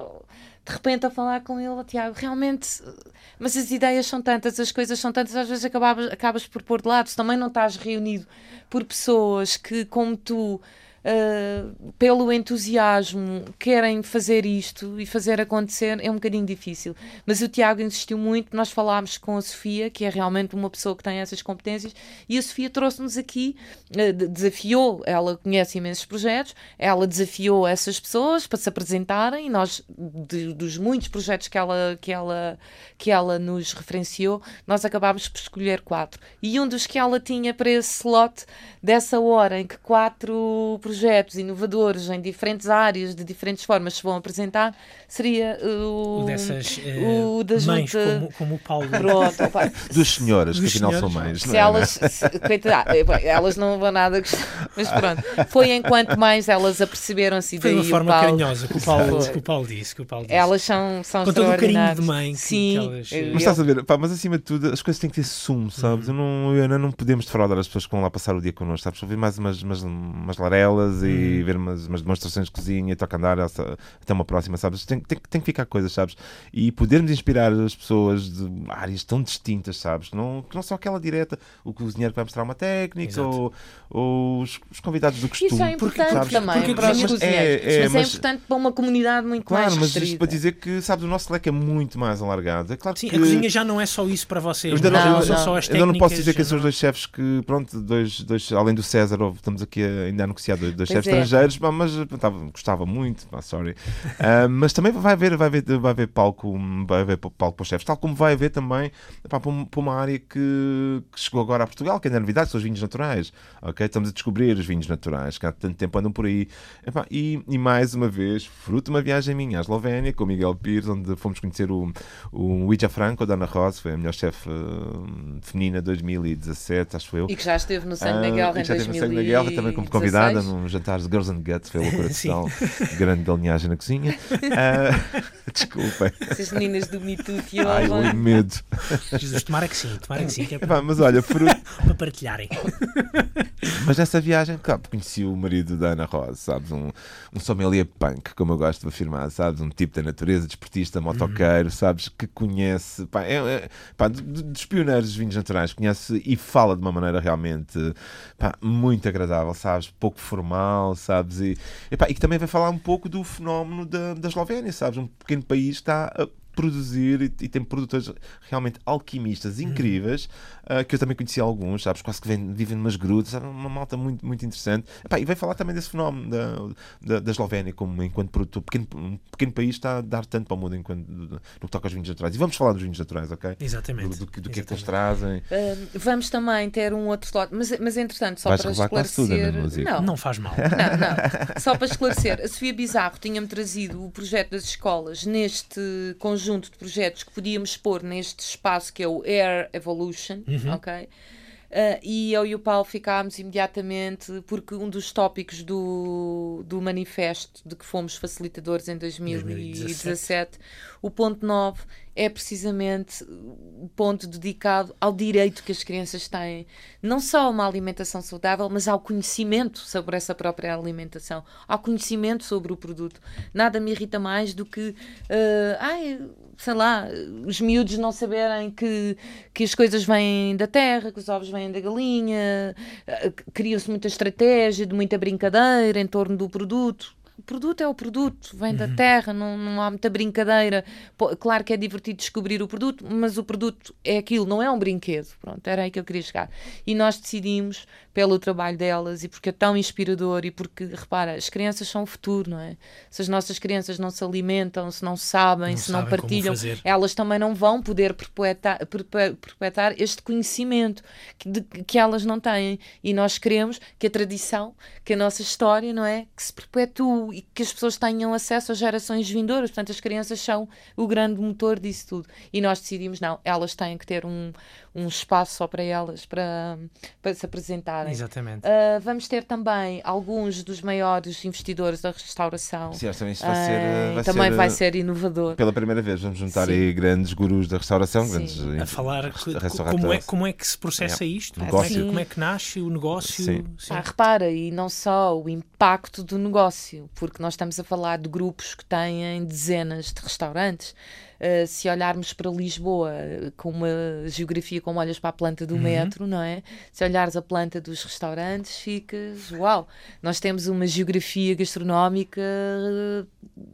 de repente a falar com ele, Tiago, realmente, mas as ideias são tantas, as coisas são tantas, às vezes acabas, acabas por pôr de lado, se também não estás reunido por pessoas que, como tu, uh, pelo entusiasmo, querem fazer isto e fazer acontecer, é um bocadinho difícil. Mas o Tiago insistiu muito, nós falámos com a Sofia, que é realmente uma pessoa que tem essas competências, e a Sofia trouxe-nos aqui, uh, desafiou, ela conhece imensos projetos, ela desafiou essas pessoas para se apresentarem, e nós, de, dos muitos projetos que ela, que, ela, que ela nos referenciou, nós acabámos por escolher quatro. E um dos que ela tinha para esse slot, dessa hora em que quatro projetos projetos inovadores em diferentes áreas, de diferentes formas, se vão apresentar, seria o, o dessas uh, o da mães, junta... como, como o Paulo. Pronto, Duas senhoras, que afinal são mães. Se não é, elas, né? se, elas não vão nada mas pronto. Foi enquanto mais elas aperceberam-se Foi uma forma Paulo, carinhosa que o Paulo, que o Paulo disse. Que o Paulo disse. Elas são, são Com todo o carinho de mãe. Sim. Elas... Mas estás a ver, pá, mas acima de tudo, as coisas têm que ter sumo, sabes? Uhum. Eu não, eu não, não podemos defraudar as pessoas que vão lá passar o dia connosco, sabes? Ouvir mais umas, umas, umas larelas e hum. ver umas, umas demonstrações de cozinha e toca andar até uma próxima, sabes? Tem, tem, tem que ficar coisas, sabes? E podermos inspirar as pessoas de áreas tão distintas, sabes? Não, que não só aquela direta, o cozinheiro que vai mostrar uma técnica ou, ou os, os, convidados do costume. Isso é importante porque, sabes? também porque, para os cozinheiros. É, é, mas, mas, é importante para uma comunidade muito claro, mais Claro, mas isto para dizer que, sabes, o nosso leque é muito mais alargado. É claro Sim, que... a cozinha já não é só isso para vocês. Eu não, não, não, são só as técnicas. Eu não posso dizer que são os dois chefes que, pronto, dois, dois, além do César, estamos aqui a, ainda a negociar dois dois chefes é. estrangeiros, mas tava, gostava muito, sorry. Uh, mas também vai haver, vai haver, vai haver palco, vai haver palco para os chefes, tal como vai haver também para, para uma área que, que, chegou agora a Portugal, que é novidade, são os vinhos naturais. Ok? Estamos a descobrir os vinhos naturais, que há tanto tempo andam por aí. e, e mais uma vez, fruto de uma viagem minha à Eslovénia, com o Miguel Pires, onde fomos conhecer o, o Ouija Franco, a Dona Rosa, foi a melhor chefe uh, feminina 2017, acho eu. E que já esteve no Sangue uh, Guerra em já esteve no Sangue da Guerra também como convidada jantar de Girls and Guts, foi a loucura total, grande galinhagem na cozinha. Uh, desculpem. Essas meninas do Me Too que Ai, o medo. Jesus, tomara que sim, tomara que sim. Que é para... mas olha, fruto... para partilharem. Mas nessa viagem, claro, conheci o marido da Ana Rosa, sabes? Um, um sommelier punk, como eu gosto de afirmar, sabes? Um tipo da natureza, desportista, motoqueiro, uhum. sabes? Que conhece, pá, é, é, pá, dos pioneiros dos vinhos naturais, conhece e fala de uma maneira realmente pá, muito agradável, sabes? Pouco formal, sabes? E, e, pá, e que também vai falar um pouco do fenómeno da, da Eslovénia, sabes? Um pequeno país está a produzir e, e, tem produtores realmente alquimistas uhum. incríveis, uhum. uh, que eu também conheci alguns, sabes, quase que vem, vivem numas grutas, uma malta muito, muito interessante. Epá, e vai falar também desse fenómeno da, da, da Eslovénia, como enquanto produtor, pequeno, um pequeno país está a dar tanto para o mundo enquanto, no que toca aos vinhos naturais. E vamos falar dos vinhos naturais, ok? Exatamente. Do, do, do, do que é que eles trazem. Uh, vamos também ter um outro slot, mas, mas entretanto, só Vais para esclarecer. Tudo, não, não faz mal. Não, não. Só para esclarecer, a Sofia Bizarro tinha-me trazido o projeto das escolas neste conjunto conjunto de projetos que podíamos pôr neste espaço que é o Air Evolution, uhum. ok? Uh, e eu e o Paulo ficámos imediatamente, porque um dos tópicos do, do manifesto de que fomos facilitadores em 2017, 2017 o ponto 9 é precisamente o ponto dedicado ao direito que as crianças têm, não só a uma alimentação saudável, mas ao conhecimento sobre essa própria alimentação, ao conhecimento sobre o produto. Nada me irrita mais do que, uh, ai, sei lá, os miúdos não saberem que, que as coisas vêm da terra, que os ovos vêm da galinha, uh, cria-se muita estratégia, de muita brincadeira em torno do produto o produto é o produto, vem uhum. da terra, não, não há muita brincadeira. Claro que é divertido descobrir o produto, mas o produto é aquilo, não é um brinquedo. Pronto, era aí que eu queria chegar. E nós decidimos pelo trabalho delas e porque é tão inspirador e porque, repara, as crianças são o futuro, não é? Se as nossas crianças não se alimentam, se não sabem, não se sabem não partilham, elas também não vão poder perpetuar, perpetuar este conhecimento que, de, que elas não têm. E nós queremos que a tradição, que a nossa história, não é? Que se perpetue e que as pessoas tenham acesso às gerações vindouras. Portanto, as crianças são o grande motor disso tudo. E nós decidimos, não, elas têm que ter um, um espaço só para elas, para, para se apresentarem. Exatamente. Uh, vamos ter também alguns dos maiores investidores da restauração. Sim, também vai ser, uh, vai também ser, vai ser inovador. Pela primeira vez, vamos juntar Sim. aí grandes gurus da restauração, Sim. grandes a falar como é, como é que se processa é. isto, como é, que, como é, que, nasce o negócio. Sim. Ah, repara, e não só o impacto do negócio, porque nós estamos a falar de grupos que têm dezenas de restaurantes. Uh, se olharmos para Lisboa com uma geografia como olhas para a planta do uhum. metro, não é? Se olhares a planta dos restaurantes, ficas, uau, nós temos uma geografia gastronómica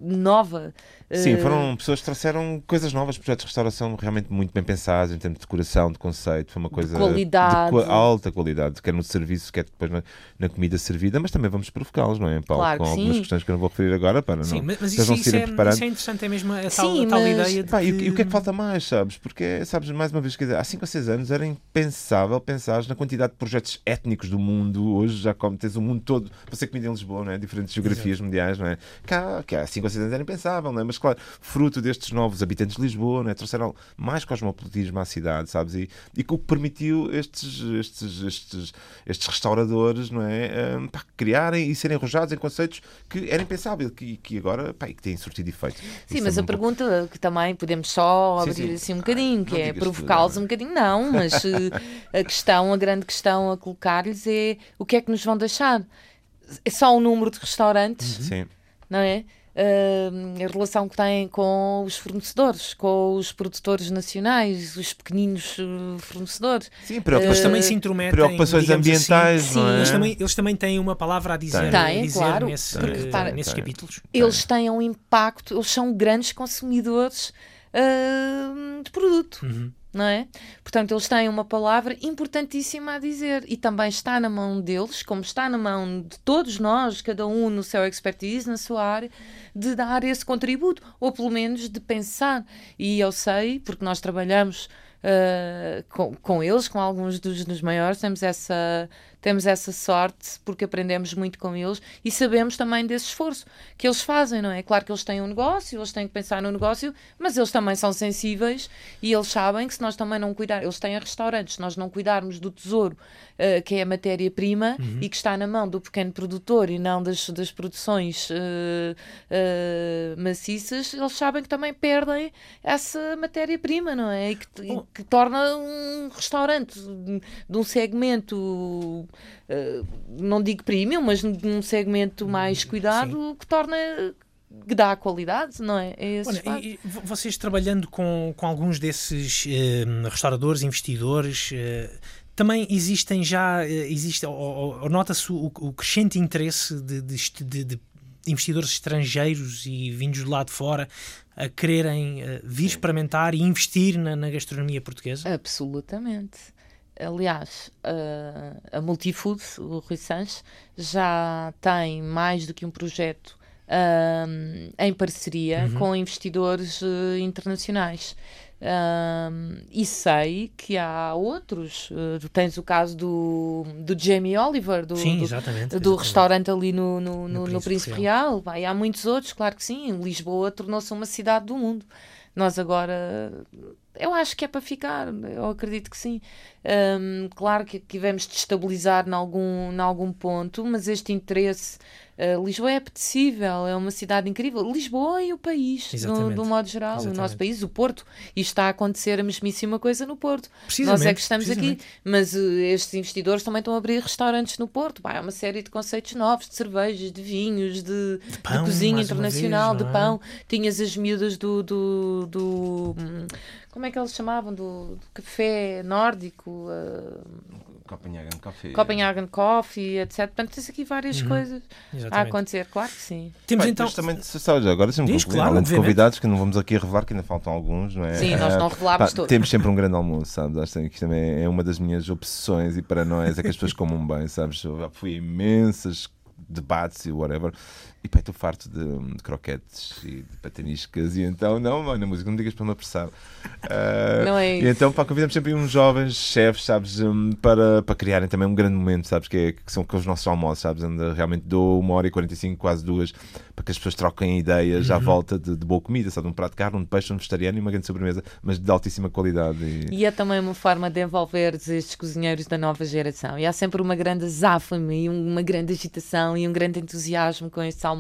nova. Sim, eh, foram pessoas que trouxeram coisas novas, projetos de restauração realmente muito bem pensados em termos de decoração, de conceito. Foi uma coisa de qualidade. de alta qualidade, quer no serviço, quer depois na, na comida servida, mas também vamos provocá-los, não é, Paulo? Claro Com sim. algumas questões que eu não vou referir agora para sim, não. Mas, mas isso, isso, é, isso, é, interessante, é mesmo a tal, sim, a tal mas... ideia de. Pá, que... e, e, o que é que falta mais, sabes? Porque, sabes, mais uma vez, quer dizer, há 5 ou 6 anos era impensável pensar na quantidade de projetos étnicos do mundo. Hoje já como tens o mundo todo para ser comida em Lisboa, não é? Diferentes geografias Exato. mundiais, não é? Que há, que há 5 ou 6 anos era impensável, não é? Mas claro, fruto destes novos habitantes de Lisboa, não é? trouxeram mais cosmopolitismo à cidade, sabes? E, e que o que permitiu estes, estes, estes, estes restauradores, não é? Um, pá, criarem e serem arrojados em conceitos que eram impensáveis que, que agora pá, que têm surtido efeito. Sim, Isso mas é a pergunta que também podemos só abrir sim, sim. assim um bocadinho, ah, que é provocá-los um bocadinho, não, mas a questão, a grande questão a colocar-lhes é o que é que nos vão deixar? É só o número de restaurantes? Sim. Não é? Uh, a relação que têm com os fornecedores, com os produtores nacionais, os pequeninos uh, fornecedores. Sim, preocupações uh, também se intrometem. Preocupações assim. ambientais, assim. não é? Eles também, eles também têm uma palavra a dizer, têm, a dizer claro, nesse, porque, repara, nesses capítulos. Eles têm um impacto, eles são grandes consumidores uh, de produto. Uhum. Não é? Portanto, eles têm uma palavra importantíssima a dizer e também está na mão deles, como está na mão de todos nós, cada um no seu expertise, na sua área, de dar esse contributo, ou pelo menos de pensar. E eu sei, porque nós trabalhamos uh, com, com eles, com alguns dos, dos maiores, temos essa, temos essa sorte porque aprendemos muito com eles e sabemos também desse esforço que eles fazem, não é? Claro que eles têm um negócio, eles têm que pensar no negócio, mas eles também são sensíveis e eles sabem que se nós também não cuidar, eles têm restaurantes, se nós não cuidarmos do tesouro, uh, que é a matéria-prima uhum. e que está na mão do pequeno produtor e não das, das produções uh, uh, maciças, eles sabem que também perdem essa matéria-prima, não é? E que, e que torna um restaurante de um segmento não digo premium, mas num segmento mais cuidado Sim. que torna que dá a qualidade, não é? é Olha, e, vocês trabalhando com, com alguns desses uh, restauradores, investidores, uh, também existem já, existe, ou, ou nota-se o, o, crescente interesse de, de, de, investidores estrangeiros e vindos do lado de fora a quererem vir experimentar e investir na, na gastronomia portuguesa? Absolutamente. Aliás, a, a Multifood, o Rui Sanches, já tem mais do que um projeto um, em parceria uhum. com investidores uh, internacionais. Um, e sei que há outros. Uh, tens o caso do, do Jamie Oliver, do, sim, exatamente, do exatamente. restaurante ali no, no, no, no Príncipe, Real. Real. Vai, há muitos outros, claro que sim. Lisboa tornou-se uma cidade do mundo. Nós agora eu acho que é para ficar, eu acredito que sim. Um, claro que tivemos de estabilizar em algum, em algum ponto, mas este interesse Uh, Lisboa é apetecível, é uma cidade incrível. Lisboa e o país, no, do modo geral, Exatamente. o nosso país, o Porto. E está a acontecer a mesmíssima coisa no Porto. Nós é que estamos aqui, mas uh, estes investidores também estão a abrir restaurantes no Porto. Bah, é uma série de conceitos novos, de cervejas, de vinhos, de, de, pão, de cozinha internacional, vez, de é? pão. Tinhas as miúdas do, do, do como é que eles chamavam? Do, do café nórdico. Uh, Copenhagen Coffee. Copenhagen Coffee, etc. Portanto, tens aqui várias uhum. coisas Exatamente. a acontecer, claro que sim. Temos Pai, então. Também, sabe, agora sempre Diz, claro, além de convidados, que não vamos aqui revelar, que ainda faltam alguns, não é? Sim, nós não revelámos todos. Temos sempre um grande almoço, sabes? Acho que isto também é uma das minhas obsessões e paranoias, é que as pessoas comam bem, sabes? Eu já fui a imensas debates e whatever. E pá, estou farto de, de, croquetes e de pataniscas. E então, não, mãe, na música, não digas para me apressar. Uh, não é isso. E então, pá, convidamos sempre uns jovens chefes, sabes, um, para, para criarem também um grande momento, sabes, que, é, que são com os nossos almoços, sabes, onde realmente dou uma hora e 45, quase duas, para que as pessoas troquem ideias uhum. à volta de, de, boa comida, sabe, um prato de carne, um de peixe, um vegetariano e uma grande sobremesa, mas de altíssima qualidade. E, e é também uma forma de envolver estes cozinheiros da nova geração. E há sempre uma grande záfame e uma grande agitação e um grande entusiasmo com estes almoços.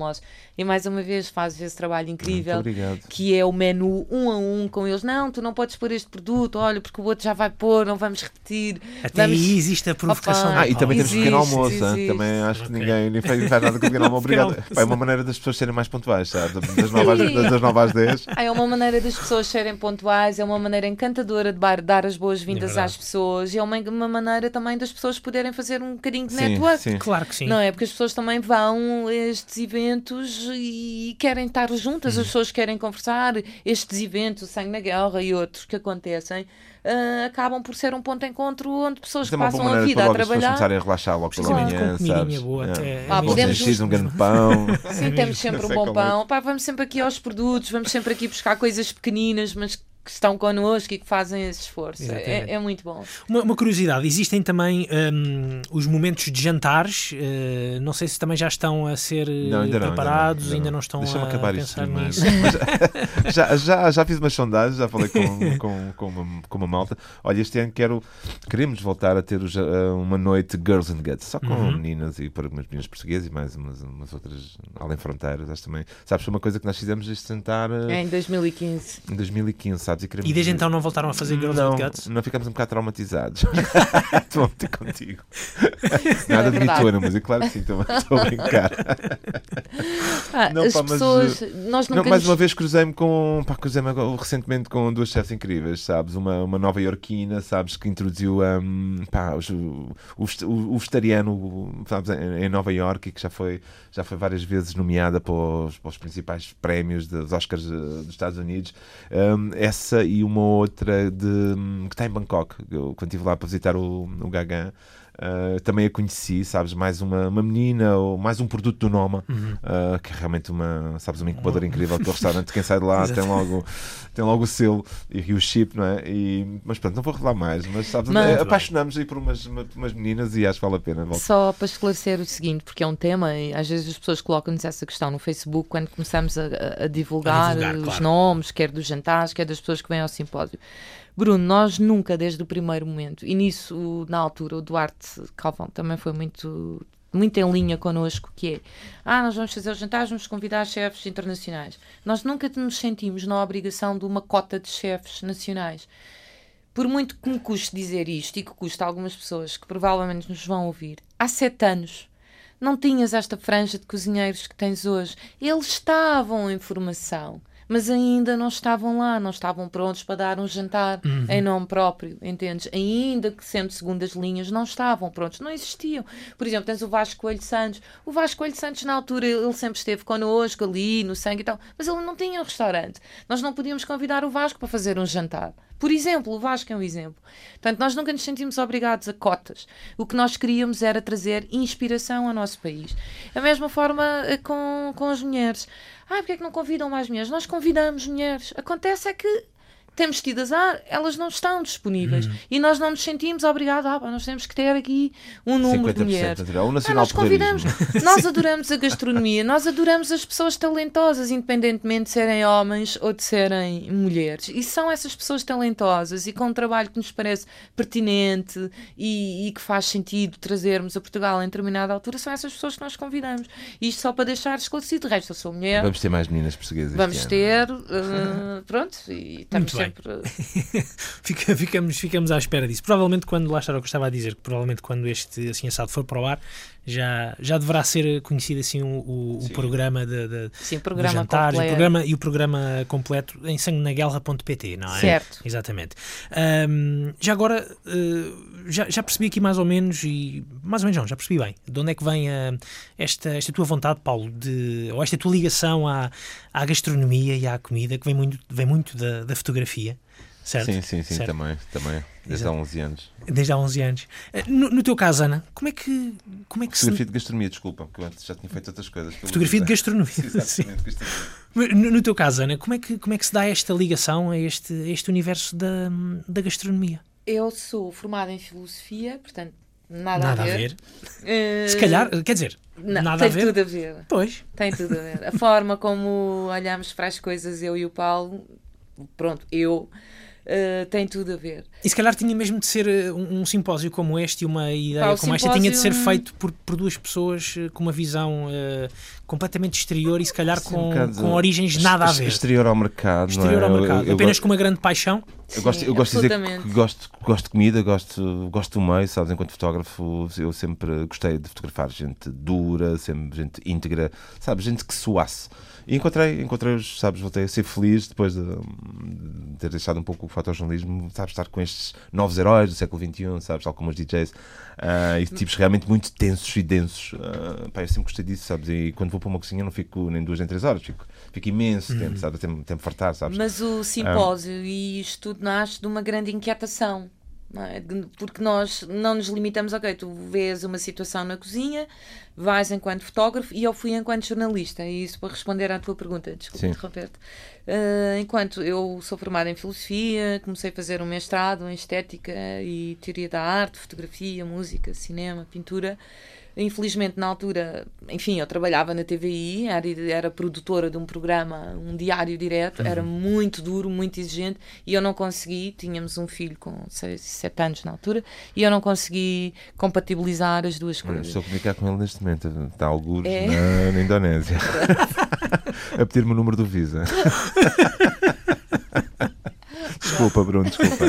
E mais uma vez fazes esse trabalho incrível que é o menu um a um com eles. Não, tu não podes pôr este produto, olha, porque o outro já vai pôr, não vamos repetir. Até vamos... aí existe a provocação. Opa, ah, e também existe, temos pequeno almoço, existe. também acho que okay. ninguém nem faz, nada com o pequeno almoço. Obrigado. é uma maneira das pessoas serem mais pontuais, sabe? Das 9 às, das 9 às 10. Ah, é uma maneira das pessoas serem pontuais, é uma maneira encantadora de dar as boas-vindas é às pessoas e é uma, uma maneira também das pessoas poderem fazer um bocadinho de sim, network. Sim. Claro que sim. Não é? Porque as pessoas também vão a estes eventos e querem estar juntas, as uhum. pessoas querem conversar. Estes eventos, o Sangue na Guerra e outros que acontecem, uh, acabam por ser um ponto de encontro onde pessoas é passam a vida a trabalhar. As começarem a relaxar logo pela manhã, sabes? Boa, é. até, ah, podemos... um grande pão. Sim, temos sempre um bom pão. Pá, vamos sempre aqui aos produtos, vamos sempre aqui buscar coisas pequeninas, mas que estão connosco e que fazem esse esforço. É, é, muito bom. Uma, uma curiosidade: existem também um, os momentos de jantares. Uh, não sei se também já estão a ser não, ainda preparados, não, ainda, não, ainda não estão a acabar pensar nisso. já, já, já fiz umas sondagens, já falei com, com, com, uma, com uma malta. Olha, este ano quero, queremos voltar a ter eh, uma noite Girls and Guts, só com uhum. meninas e para umas meninas portuguesas e mais umas, umas outras além fronteiras. Acho também. Sabes, foi uma coisa que nós fizemos este sentar. Uh, em 2015. Em 2015, sabes? E, queremos... e desde então não voltaram a fazer Girls não, with Guts? Não ficamos um bocado traumatizados. estou a meter contigo. Nada de é mas é claro que sim, estou a brincar. Ah, não, as pá, pessoas. Mas, nós não, mais uma vez cruzei-me com. Pá, cruzei-me recentemente com duas chefes incríveis, sabes? Uma, uma nova iorquina, sabes? Que introduziu um, pá, o, o, o, vegetariano sabes, em, em Nova York e que já foi, já foi várias vezes nomeada para os, para os principais prémios dos Oscars uh, dos Estados Unidos. Um, é essa e uma outra de, que está em Bangkok. Eu, quando estive lá para visitar o, o Gagan, Uh, também a conheci, sabes, mais uma, uma menina ou mais um produto do Noma, uhum. uh, que é realmente uma, sabes, uma incubadora uhum. incrível do restaurante. Quem sai de lá tem logo, tem logo o selo e o chip, não é? E, mas pronto, não vou revelar mais, mas sabes, mas, apaixonamos aí por umas, umas meninas e acho que vale a pena. Volta. Só para esclarecer o seguinte, porque é um tema e às vezes as pessoas colocam-nos essa questão no Facebook quando começamos a, a divulgar, a divulgar os claro. nomes, quer dos jantares, quer das pessoas que vêm ao simpósio. Bruno, nós nunca, desde o primeiro momento, e nisso, na altura, o Duarte Calvão também foi muito, muito em linha connosco, que é, ah, nós vamos fazer os jantares, vamos convidar chefes internacionais. Nós nunca nos sentimos na obrigação de uma cota de chefes nacionais. Por muito que me custe dizer isto e que custa algumas pessoas que provavelmente nos vão ouvir, há sete anos não tinhas esta franja de cozinheiros que tens hoje. Eles estavam em formação mas ainda não estavam lá, não estavam prontos para dar um jantar uhum. em nome próprio, entendes? Ainda que sendo segundas linhas, não estavam prontos, não existiam. Por exemplo, tens o Vasco Coelho Santos. O Vasco Coelho Santos, na altura, ele sempre esteve connosco ali, no sangue e tal, mas ele não tinha um restaurante. Nós não podíamos convidar o Vasco para fazer um jantar. Por exemplo, o Vasco é um exemplo. Portanto, nós nunca nos sentimos obrigados a cotas. O que nós queríamos era trazer inspiração ao nosso país. A mesma forma eh, com, com as mulheres. Ah, porque é que não convidam mais mulheres? Nós convidamos mulheres. Acontece é que temos tido azar, elas não estão disponíveis. Uhum. E nós não nos sentimos obrigados, ah, nós temos que ter aqui um número de mulheres. O ah, nós convidamos, nós adoramos a gastronomia, nós adoramos as pessoas talentosas, independentemente de serem homens ou de serem mulheres. E são essas pessoas talentosas e com um trabalho que nos parece pertinente e, e que faz sentido trazermos a Portugal em determinada altura, são essas pessoas que nós convidamos. Isto só para deixar esclarecido. De resto, eu sou mulher. Vamos ter mais meninas portuguesas. Vamos ter, uh, pronto, e estamos sempre Fica, ficamos, ficamos à espera disso. Provavelmente quando, lá está o que eu estava a dizer, que provavelmente quando este assim assado for para o ar, já, já deverá ser conhecido assim o, o programa de, de, Sim, programa de jantares, o programa, e o programa completo em sanguenaguerra.pt, não é? Certo. Exatamente. Um, já agora, uh, já, já percebi aqui mais ou menos, e mais ou menos não, já percebi bem, de onde é que vem uh, esta, esta tua vontade, Paulo, de, ou esta tua ligação à, à gastronomia e à comida, que vem muito, vem muito da, da fotografia certo? Sim, sim, sim, certo? também, também. Desde Exato. há 11 anos. Desde há 11 anos. Eh, no, no, teu caso, Ana, como é que. Como é que Fotografia se... de gastronomia, desculpa, porque eu antes já tinha feito outras coisas. Fotografia de gastronomia. sim, no, no, teu caso, Ana, como é, que, como é que se dá esta ligação a este, a este universo da, da gastronomia? Eu sou formada em filosofia, portanto, nada, nada a ver. A ver. Uh... Se calhar, quer dizer, não, nada tem a ver. tudo a ver. Pois. Tem tudo a ver. A forma como olhamos para as coisas, eu e o Paulo, pronto, eu uh, tem tudo a ver. E se calhar tinha mesmo de ser eh, um, um simpósio como este e uma ideia Pá, como esta tinha de ser feito por, por duas pessoas eh, com uma visão uh, completamente exterior e se calhar com, um com origens nada a ver. Exterior ao mercado. Exterior é? ao mercado. Eu, eu Apenas com uma grande paixão. Eu gosto, eu gosto de dizer que gosto, gosto de comida, gosto, gosto do meio, sabes? Enquanto fotógrafo, eu sempre gostei de fotografar gente dura, sempre gente íntegra, sabes? Gente que suasse. E encontrei, encontrei-os, sabes, voltei a ser feliz depois de, de, ter deixado um pouco o fotojornalismo, sabes, estar com estes novos heróis do século XXI, sabes, tal como os DJs, uh, e tipos realmente muito tensos e densos. Uh, pá, eu sempre gostei disso, sabes, e quando vou para uma cozinha não fico nem duas nem três horas, fico, fico imenso uhum. tempo, sabes, tempo, tempo fartar, sabes. Mas o simpósio um, e isto tudo nasce de uma grande inquietação é? Porque nós não nos limitamos, ok, tu vês uma situação na cozinha, vais enquanto fotógrafo e eu fui enquanto jornalista. E isso para responder à tua pergunta, desculpa interromper-te. Uh, enquanto eu sou formada em filosofia, comecei a fazer um mestrado em estética e teoria da arte, fotografia, música, cinema, pintura. Infelizmente, na altura, enfim, eu trabalhava na TVI, era, era produtora de um programa, um diário direto, uhum. era muito duro, muito exigente, e eu não consegui, tínhamos um filho com 6, 7 anos na altura, e eu não consegui compatibilizar as duas coisas. Estou a comunicar com ele neste momento, está alguns é. na, na Indonésia, a pedir-me o número do Visa. desculpa, Bruno, desculpa.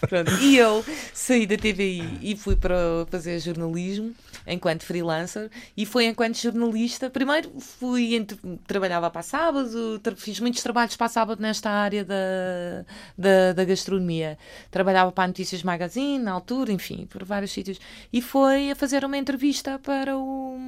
Pronto. E eu saí da TVI e fui para fazer jornalismo enquanto freelancer e foi enquanto jornalista. Primeiro fui trabalhava para sábado, fiz muitos trabalhos para sábado nesta área da, da, da, gastronomia. Trabalhava para a Notícias Magazine, na altura, enfim, por vários sítios. E foi a fazer uma entrevista para o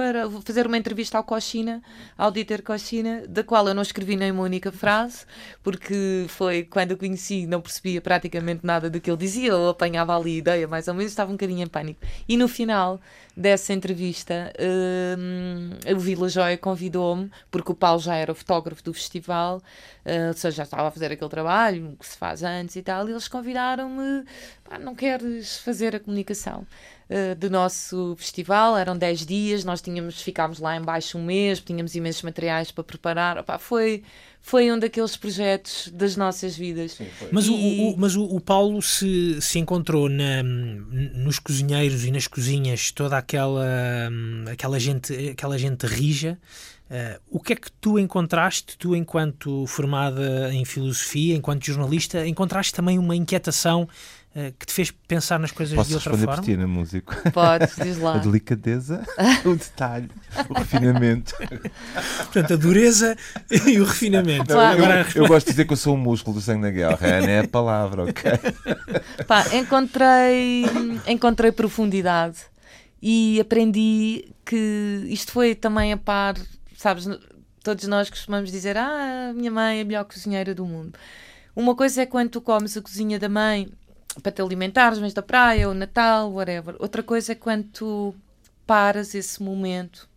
para fazer uma entrevista ao Cochina, ao Dieter Cochina, da qual eu não escrevi nem uma única frase, porque foi quando eu conheci, não percebia praticamente nada do que ele dizia, eu apanhava ali ideia, mais ou menos, estava um bocadinho em pânico. E no final dessa entrevista, uh, o Vila Joia convidou-me, porque o Paulo já era o fotógrafo do festival, uh, ou seja, já estava a fazer aquele trabalho que se faz antes e tal, e eles convidaram-me, não queres fazer a comunicação? Uh, do nosso festival. Eram 10 dias, nós tínhamos, ficámos lá embaixo um mês, tínhamos imensos materiais para preparar. Opa, foi, foi um daqueles projetos das nossas vidas. Sim, mas, e... o, o, mas o, o, Paulo se, se encontrou na, nos cozinheiros e nas cozinhas toda aquela, aquela, gente, aquela gente rija. Uh, o que é que tu encontraste, tu enquanto formada em filosofia, enquanto jornalista, encontraste também uma inquietação uh, que te fez pensar nas coisas Posso de outra forma? Posso responder por ti, músico? Podes, diz lá. A delicadeza, o detalhe, o refinamento. Portanto, a dureza e o refinamento. Não, eu, eu, gosto de dizer que eu sou o músculo do sangue da guerra, é a palavra, ok? Pá, encontrei, encontrei profundidade e aprendi que isto foi também a par sabes, todos nós costumamos dizer: Ah, a minha mãe é a melhor cozinheira do mundo. Uma coisa é quando tu comes a cozinha da mãe para te alimentares, mas da praia, o Natal, whatever. Outra coisa é quando tu paras esse momento,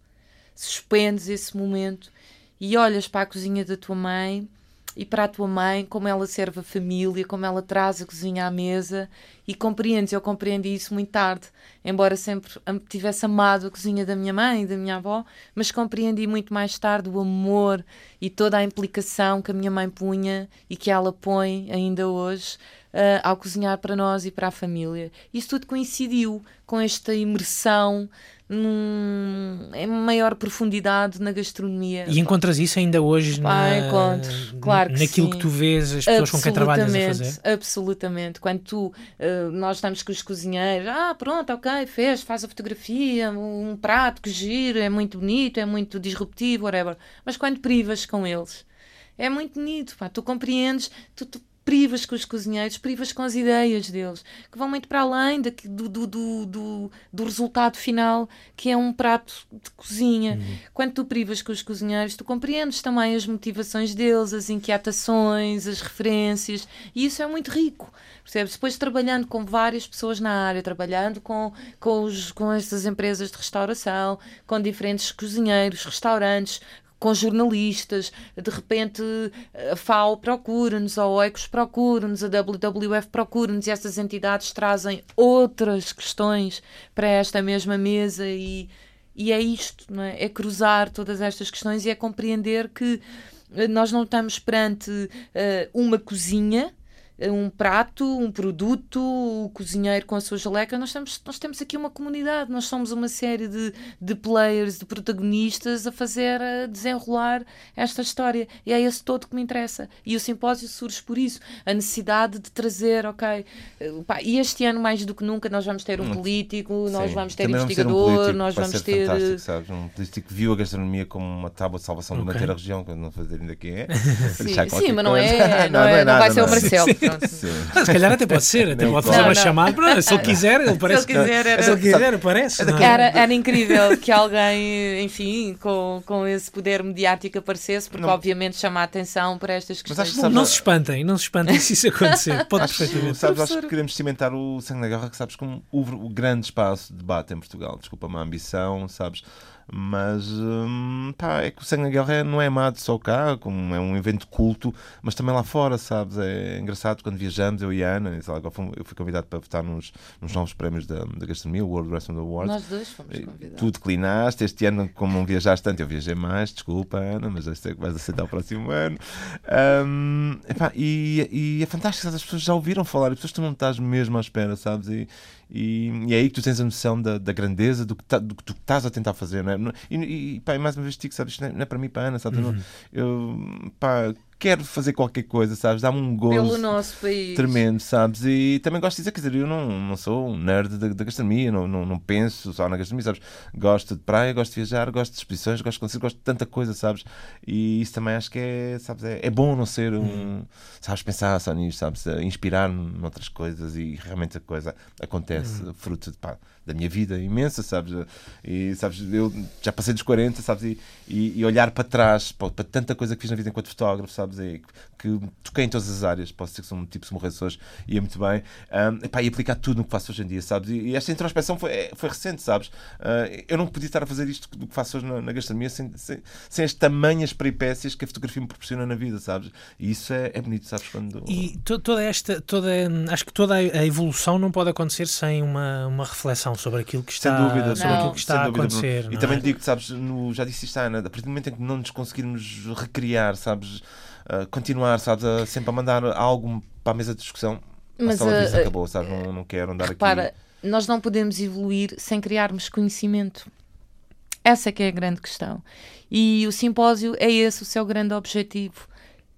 suspendes esse momento e olhas para a cozinha da tua mãe e para a tua mãe, como ela serve a família, como ela traz a cozinha à mesa e compreendes. Eu compreendi isso muito tarde, embora sempre tivesse amado a cozinha da minha mãe e da minha avó, mas compreendi muito mais tarde o amor e toda a implicação que a minha mãe punha e que ela põe ainda hoje uh, ao cozinhar para nós e para a família. Isso tudo coincidiu com esta imersão num, em maior profundidade na gastronomia. E encontras isso ainda hoje na, encontro, claro que naquilo sim. que tu vês as pessoas com quem trabalhas a fazer? Absolutamente. Quando tu, uh, nós estamos com os cozinheiros, ah, pronto, ok, fez, faz a fotografia, um prato que gira, é muito bonito, é muito disruptivo, whatever. Mas quando privas com eles, é muito bonito, pá, tu compreendes, tu, tu privas com os cozinheiros, privas com as ideias deles, que vão muito para além do, do, do, do, do resultado final, que é um prato de cozinha. Uhum. Quando tu privas com os cozinheiros, tu compreendes também as motivações deles, as inquietações, as referências, e isso é muito rico. Percebes? Depois trabalhando com várias pessoas na área, trabalhando com, com, os, com essas empresas de restauração, com diferentes cozinheiros, restaurantes, com jornalistas, de repente a FAO procura-nos, a OECOS procura-nos, a WWF procura-nos e essas entidades trazem outras questões para esta mesma mesa e, e é isto, não é? é cruzar todas estas questões e é compreender que eh, nós não estamos perante uh, uma cozinha um prato, um produto, o cozinheiro com a sua jaleca. Nós temos, nós temos aqui uma comunidade, nós somos uma série de, de players, de protagonistas a fazer, a desenrolar esta história. E é esse todo que me interessa. E o simpósio surge por isso. A necessidade de trazer, ok. Pá, e este ano, mais do que nunca, nós vamos ter um político, nós Sim. vamos ter Também investigador, vamos um nós vamos ter. Eh, sabes? Um político que viu a gastronomia como uma tábua de salvação okay. de manter a região, que eu não fazer ainda quem é. Sim, Sim mas não é, não, não, é, não, vai ser o Marcelo. Se calhar até pode ser, até pode fazer uma chamada. Se ele quiser, ele parece. Se ele quiser, era, se ele quiser aparece. Era, era incrível que alguém, enfim, com, com esse poder mediático aparecesse, porque não. obviamente chama a atenção para estas questões. Não, não se espantem, não se espantem se isso acontecer. Pode acho, perfeitamente. Sabes, acho que queremos cimentar o Sangue na Guerra, que sabes como o, o grande espaço de debate em Portugal. Desculpa uma ambição, sabes? Mas hum, pá, é que o Sangue na Guerra não é amado só cá, como é um evento culto, mas também lá fora, sabes? É engraçado quando viajamos, eu e a Ana, eu fui convidado para votar nos, nos novos prémios da, da gastronomia, o World Restaurant Awards. Nós dois fomos convidados. Tu declinaste, este ano, como não viajaste tanto, eu viajei mais, desculpa, Ana, mas este é que vais aceitar o próximo ano. Um, epá, e, e é fantástico, as pessoas já ouviram falar, as pessoas tu não estás mesmo à espera, sabes? E, e, e, é aí que tu tens a noção da, da grandeza do que, tá, do que estás a tentar fazer, não é? E, e pá, mais uma vez digo, sabes, isto não é, não é para mim, para a Ana, sabes? Uhum. Eu, pá, quero fazer qualquer coisa, sabes? Dá-me um gozo. Pelo nosso país. Tremendo, sabes? E também gosto de dizer, quer dizer, eu não, não sou um nerd da, da gastronomia, não, não, não, penso só na gastronomia, sabes? Gosto de praia, gosto de viajar, gosto de exposições, gosto de concertos, gosto de tanta coisa, sabes? E isso também acho que é, sabes? É, é bom não ser um. Hum. Sabes? Pensar só nisto, sabes? Inspirar-me noutras coisas e realmente a coisa acontece hum. fruto de pá da minha vida imensa, sabes? E sabes, eu já passei dos 40, sabes? E, e, e olhar para trás, para, para, tanta coisa que fiz na vida enquanto fotógrafo, sabes? E, que toquei em todas as áreas, posso dizer que sou um tipo de morreçores e é muito bem. Um, epá, e aplicar tudo no que faço hoje em dia, sabes? E, e esta introspeção foi, é, foi recente, sabes? Uh, eu não podia estar a fazer isto do que faço hoje na, na gastronomia sem, sem, sem, as tamanhas peripécias que a fotografia me proporciona na vida, sabes? E isso é, é bonito, sabes? Quando... E to, toda esta, toda, acho que toda a evolução não pode acontecer sem uma, uma reflexão sobre aquilo que está, sem dúvida, sobre aquilo que está a acontecer. E também é? digo, sabes, no, já disse isto, Ana, a partir do momento em que não nos conseguirmos recriar, sabes? Uh, continuar, sabes, a, sempre a mandar algo para a mesa de discussão, Mas, a sala uh, acabou, sabes? Não, não quero andar repara, aqui. nós não podemos evoluir sem criarmos conhecimento. Essa é que é a grande questão. E o simpósio é esse o seu grande objetivo: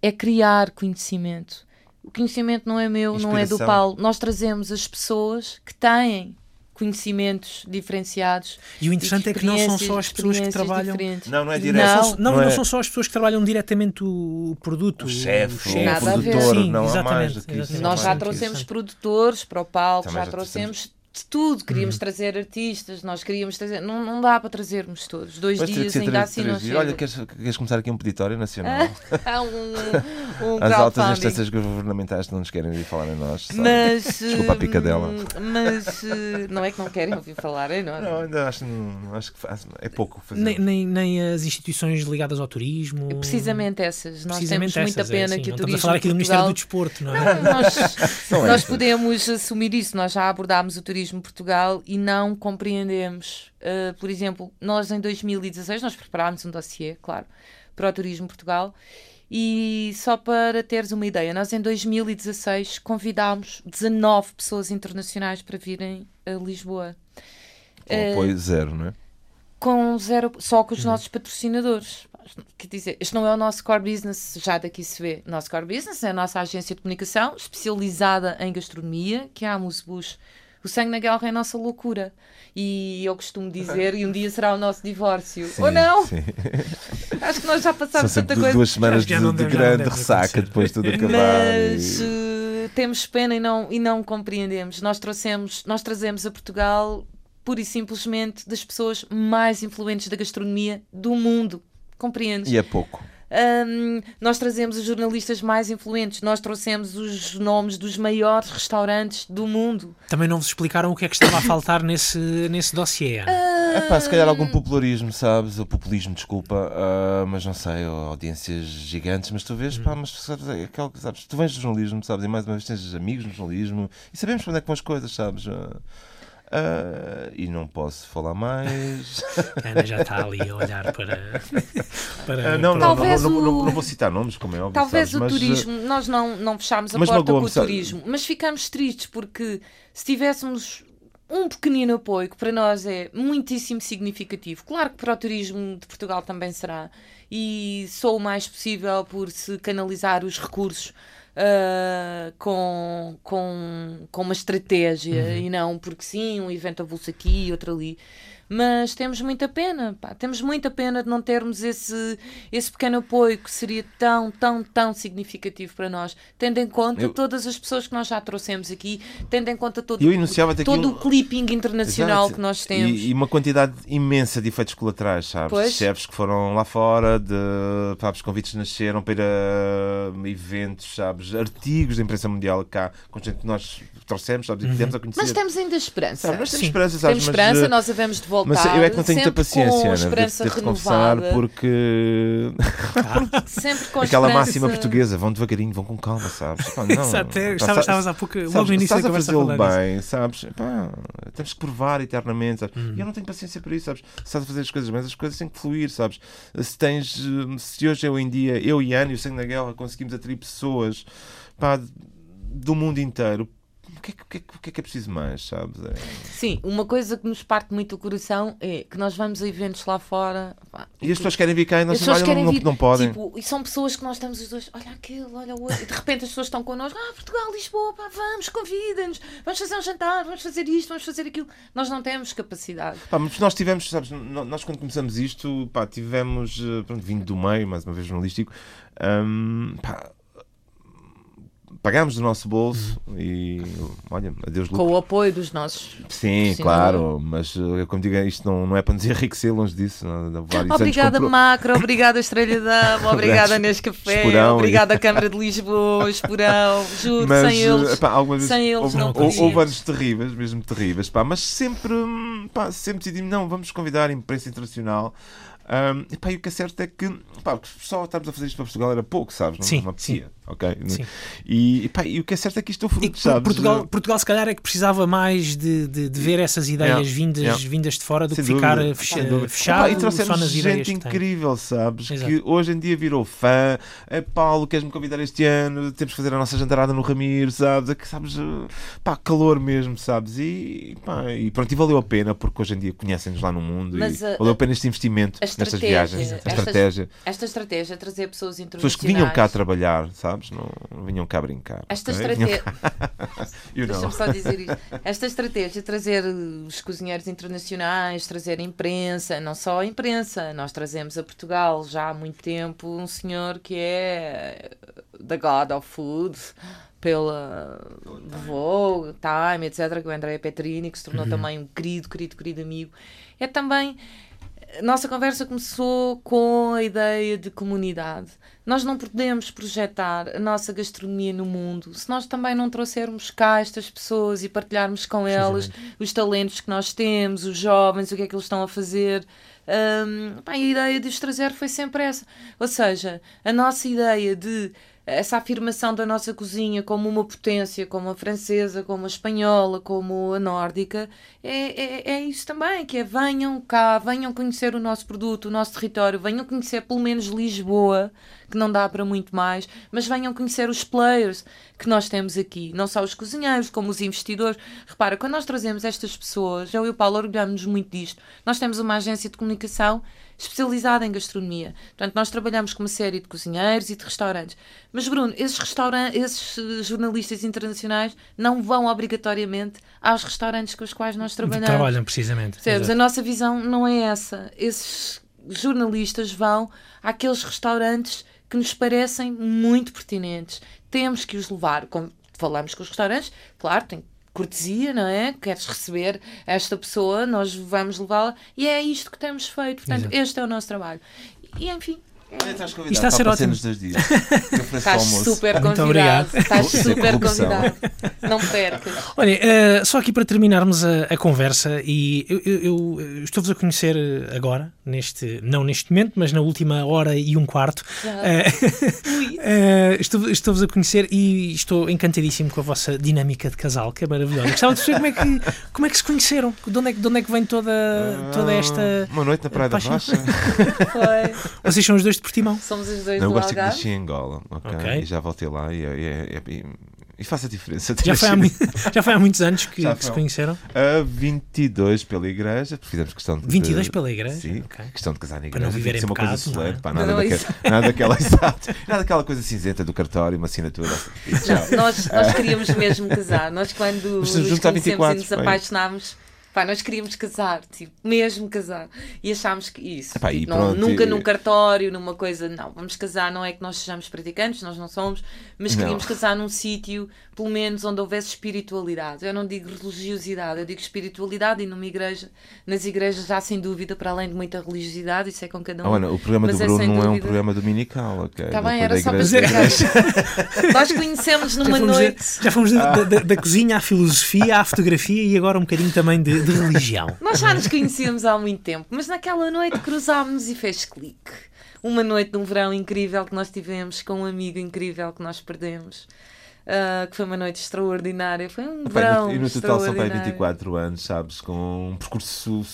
é criar conhecimento. O conhecimento não é meu, não é do Paulo. Nós trazemos as pessoas que têm conhecimentos diferenciados. E o interessante é que não são só as pessoas que trabalham. Diferentes. Não, não é direto. Não, não, não, não, é... são só as pessoas que trabalham diretamente o produto. O chefe, o, o produtor, Sim, não há mais do que isso. Nós já trouxemos produtores para o palco, já, já trouxemos de tudo. Queríamos uhum. trazer artistas, nós queríamos trazer. Não, não dá para trazermos todos. Dois Mas dias ainda assim não chega. Olha, queres, queres começar aqui um peditório nacional? Há um, um As altas instâncias governamentais não nos querem ouvir falar em nós. Sabe? Mas, Desculpa a picadela. Hum, mas eh, não é que não querem ouvir falar em nós. Não, ainda acho, acho que faz, é pouco fazer. Nem, nem, nem, as instituições ligadas ao turismo. Precisamente essas. Nós Precisamente temos essas, muita é, pena é, que o turismo. Estamos a falar aqui do Ministério do Desporto, não é? Não, nós, é nós podemos assumir isso. Nós já abordámos o turismo Portugal e não compreendemos. Uh, por exemplo, nós em 2016 nós preparámos um dossiê, claro, para o Turismo Portugal e só para teres uma ideia, nós em 2016 convidámos 19 pessoas internacionais para virem a Lisboa. Com apoio uh, zero, não é? Com zero, só com os uhum. nossos patrocinadores. Quer dizer, este não é o nosso core business, já daqui se vê. Nosso core business é a nossa agência de comunicação especializada em gastronomia, que é a Musbus o sangue na guerra é a nossa loucura. E eu costumo dizer, e um dia será o nosso divórcio. Sim, Ou não? Sim. Acho que nós já passámos tanta coisa. duas semanas de, de grande ressaca depois de tudo acabar. Mas e... uh, temos pena e não, e não compreendemos. Nós trouxemos, nós trazemos a Portugal pura e simplesmente das pessoas mais influentes da gastronomia do mundo. Compreendes? E é pouco. Um, nós trazemos os jornalistas mais influentes, nós trouxemos os nomes dos maiores restaurantes do mundo. Também não vos explicaram o que é que estava a faltar nesse, nesse dossiê? Uh... Epá, se calhar algum popularismo, sabes? O populismo, desculpa, uh, mas não sei, audiências gigantes, mas tu vês, hum. pá, mas sabes, é aquele, sabes, tu vens do jornalismo, sabes? E mais uma vez tens amigos no jornalismo e sabemos para onde é que vão as coisas, sabes? Uh, Uh, e não posso falar mais. A Ana já está ali a olhar para. para uh, não, não, não, não, não, vou citar nomes, como é óbvio. Talvez sabes, o mas, turismo, nós não, não fechámos a porta com o turismo, mas ficamos tristes porque se tivéssemos um pequenino apoio que para nós é muitíssimo significativo. Claro que para o turismo de Portugal também será, e sou o mais possível por se canalizar os recursos uh, com, com, com uma estratégia uhum. e não porque sim, um evento avulso aqui e outro ali mas temos muita pena, pá, temos muita pena de não termos esse, esse pequeno apoio que seria tão, tão, tão significativo para nós, tendo em conta eu... todas as pessoas que nós já trouxemos aqui, tendo em conta todo, todo um... o clipping internacional Exato. que nós temos. E, e, uma quantidade imensa de efeitos colaterais, sabes? Pois. Chefes que foram lá fora, de sabes, convites nasceram para eventos, sabes? Artigos da imprensa mundial cá, com gente que nós trouxemos, sabes? E uhum. a conhecer. Mas temos ainda esperança. Sabe? Nós temos Sim. esperança, sabes? Temos esperança, mas, nós havemos de voltar. Mas eu é que não tenho muita paciência, Ana, de, de, de confessar, porque. sempre com Aquela máxima portuguesa, vão devagarinho, vão com calma, sabes? Pá, não, Exato, estavas, estavas há pouco, sabes, logo no início da conversa. Estás a fazê-lo bem, sabes? Pá, temos que provar eternamente, sabes? Hum. E eu não tenho paciência para isso, sabes? Se estás a fazer as coisas bem, as coisas têm que fluir, sabes? Se tens. Se hoje, eu em dia, eu e Ana e o Sangue na Guerra conseguimos atrair pessoas pá, do mundo inteiro o que, é, o, que é, o que é que é preciso mais, sabes? É... Sim, uma coisa que nos parte muito o coração é que nós vamos a eventos lá fora. Pá, e as pessoas querem vir cá e nós não, vir, não, podem. Tipo, e são pessoas que nós estamos os dois, olha aquele, olha o outro, e de repente as pessoas estão connosco, ah, Portugal, Lisboa, pá, vamos, convida-nos, vamos fazer um jantar, vamos fazer isto, vamos fazer aquilo. Nós não temos capacidade. Pá, mas nós tivemos, sabes, nós quando começamos isto, pá, tivemos, eh, pronto, vindo do meio, mais uma vez jornalístico, um, pá, pagámos do nosso bolso uhum. e olha, adeus lucro. Com o apoio dos nossos. Sim, claro, mas eh, como digo, isto não, não é para nos enriquecer longe disso. obrigada comprou... Macro, obrigada Estrela Dama, obrigada Nescafé, Esporão obrigada e... Câmara de Lisboa, Esporão, juro, mas, sem eles, epá, algumas vezes, sem eles houve, não houve, houve anos terríveis, mesmo terríveis, pá, mas sempre, pá, sempre decidimos, não, vamos convidar a imprensa internacional um, e, pá, e o que é certo é que pá, só estarmos a fazer isto para Portugal era pouco, sabes? Não, sim, não sim. Ok? Sim. E, pá, e o que é certo é que isto é fruto, sabes? Portugal, Portugal, se calhar, é que precisava mais de, de, de ver essas ideias yeah, vindas, yeah. vindas de fora do Sem que ficar dúvida. fechado e só nas ideias gente incrível, sabes? Exato. Que hoje em dia virou fã. É, Paulo, queres-me convidar este ano? Temos que fazer a nossa jantarada no Ramiro, sabes? É que, sabes? Pá, calor mesmo, sabes? E, pá, e pronto, e valeu a pena, porque hoje em dia conhecem-nos lá no mundo Mas, e a, valeu a pena este investimento nestas viagens a estratégia. Esta estratégia é trazer pessoas internacionais. Pessoas que vinham cá trabalhar, sabes? Não, não vinham cá brincar. Esta okay? estratégia. you know. Deixa-me só dizer isto. Esta estratégia trazer os cozinheiros internacionais, trazer a imprensa, não só a imprensa. Nós trazemos a Portugal já há muito tempo um senhor que é the God of Food pela Vogue, Time, etc., que é o André Petrini, que se tornou uhum. também um querido, querido, querido amigo. É também nossa conversa começou com a ideia de comunidade. Nós não podemos projetar a nossa gastronomia no mundo se nós também não trouxermos cá estas pessoas e partilharmos com elas os talentos que nós temos, os jovens, o que é que eles estão a fazer. Um, a ideia de os trazer foi sempre essa. Ou seja, a nossa ideia de essa afirmação da nossa cozinha como uma potência, como a francesa, como a espanhola, como a nórdica, é, é, é, isso também, que é venham cá, venham conhecer o nosso produto, o nosso território, venham conhecer pelo menos Lisboa, que não dá para muito mais, mas venham conhecer os players que nós temos aqui, não só os cozinheiros, como os investidores. Repara, quando nós trazemos estas pessoas, eu e o Paulo orgulhamos-nos muito disto. Nós temos uma agência de comunicação especializada em gastronomia. Portanto, nós trabalhamos com uma série de cozinheiros e de restaurantes. Mas, Bruno, esses, restaurantes, esses eh, jornalistas internacionais não vão obrigatoriamente aos restaurantes com os quais nós trabalhamos. Trabalham, precisamente. Percebes? A nossa visão não é essa. Esses jornalistas vão àqueles restaurantes que nos parecem muito pertinentes. Temos que os levar, como falamos com os restaurantes, claro, tem cortesia, não é? Queres receber esta pessoa, nós vamos levá-la e é isto que temos feito. Portanto, Exato. este é o nosso trabalho. E enfim, Isto está a ser ótimo. Dois dias. Estás super convidado. Estás super convidado. Não percas. Olha, uh, só aqui para terminarmos a, a conversa, e eu, eu, eu estou-vos a conhecer agora, neste, não neste momento, mas na última hora e um quarto. Uh, uh, estou-vos estou a conhecer e estou encantadíssimo com a vossa dinâmica de casal, que é maravilhosa. Gostava de saber como é que, como é que se conheceram, de onde é, de onde é que vem toda, toda esta. Uma noite na Praia da Rocha. Vocês são os dois de Portimão? Somos os dois não, do Eu gosto de nasci em Angola, okay? okay? E já voltei lá e, e, e, e faz a diferença. Já foi, há, já foi há muitos anos que, que se conheceram? Uh, 22 pela igreja, porque fizemos questão de. 22 pela igreja? Sim, okay. questão de casar na igreja. Para não viver em uma pecado, coisa solene, é? pá, nada, daquela, nada, daquela, exato, nada daquela coisa cinzenta do cartório, uma assinatura. Não, nós, nós queríamos mesmo casar. Nós, quando nos conhecemos e nos apaixonámos Pá, nós queríamos casar, tipo, mesmo casar. E achámos que isso. Epá, tipo, não, nunca num cartório, numa coisa. Não, vamos casar, não é que nós sejamos praticantes, nós não somos, mas queríamos não. casar num sítio, pelo menos, onde houvesse espiritualidade. Eu não digo religiosidade, eu digo espiritualidade e numa igreja. Nas igrejas há sem dúvida, para além de muita religiosidade, isso é com cada um. Oh, Ana, o programa do é Bruno não dúvida... é um programa dominical, ok? Está bem, era só para dizer. nós conhecemos numa já noite. já fomos ah. da, da, da, cozinha à filosofia, à fotografia e agora um bocadinho também de de religião. Nós já nos conhecíamos há muito tempo, mas naquela noite cruzámos e fez clique. Uma noite de um verão incrível que nós tivemos com um amigo incrível que nós perdemos. Uh, que foi uma noite extraordinária. Foi um verão. E no total são para 24 anos, sabes, com um percurso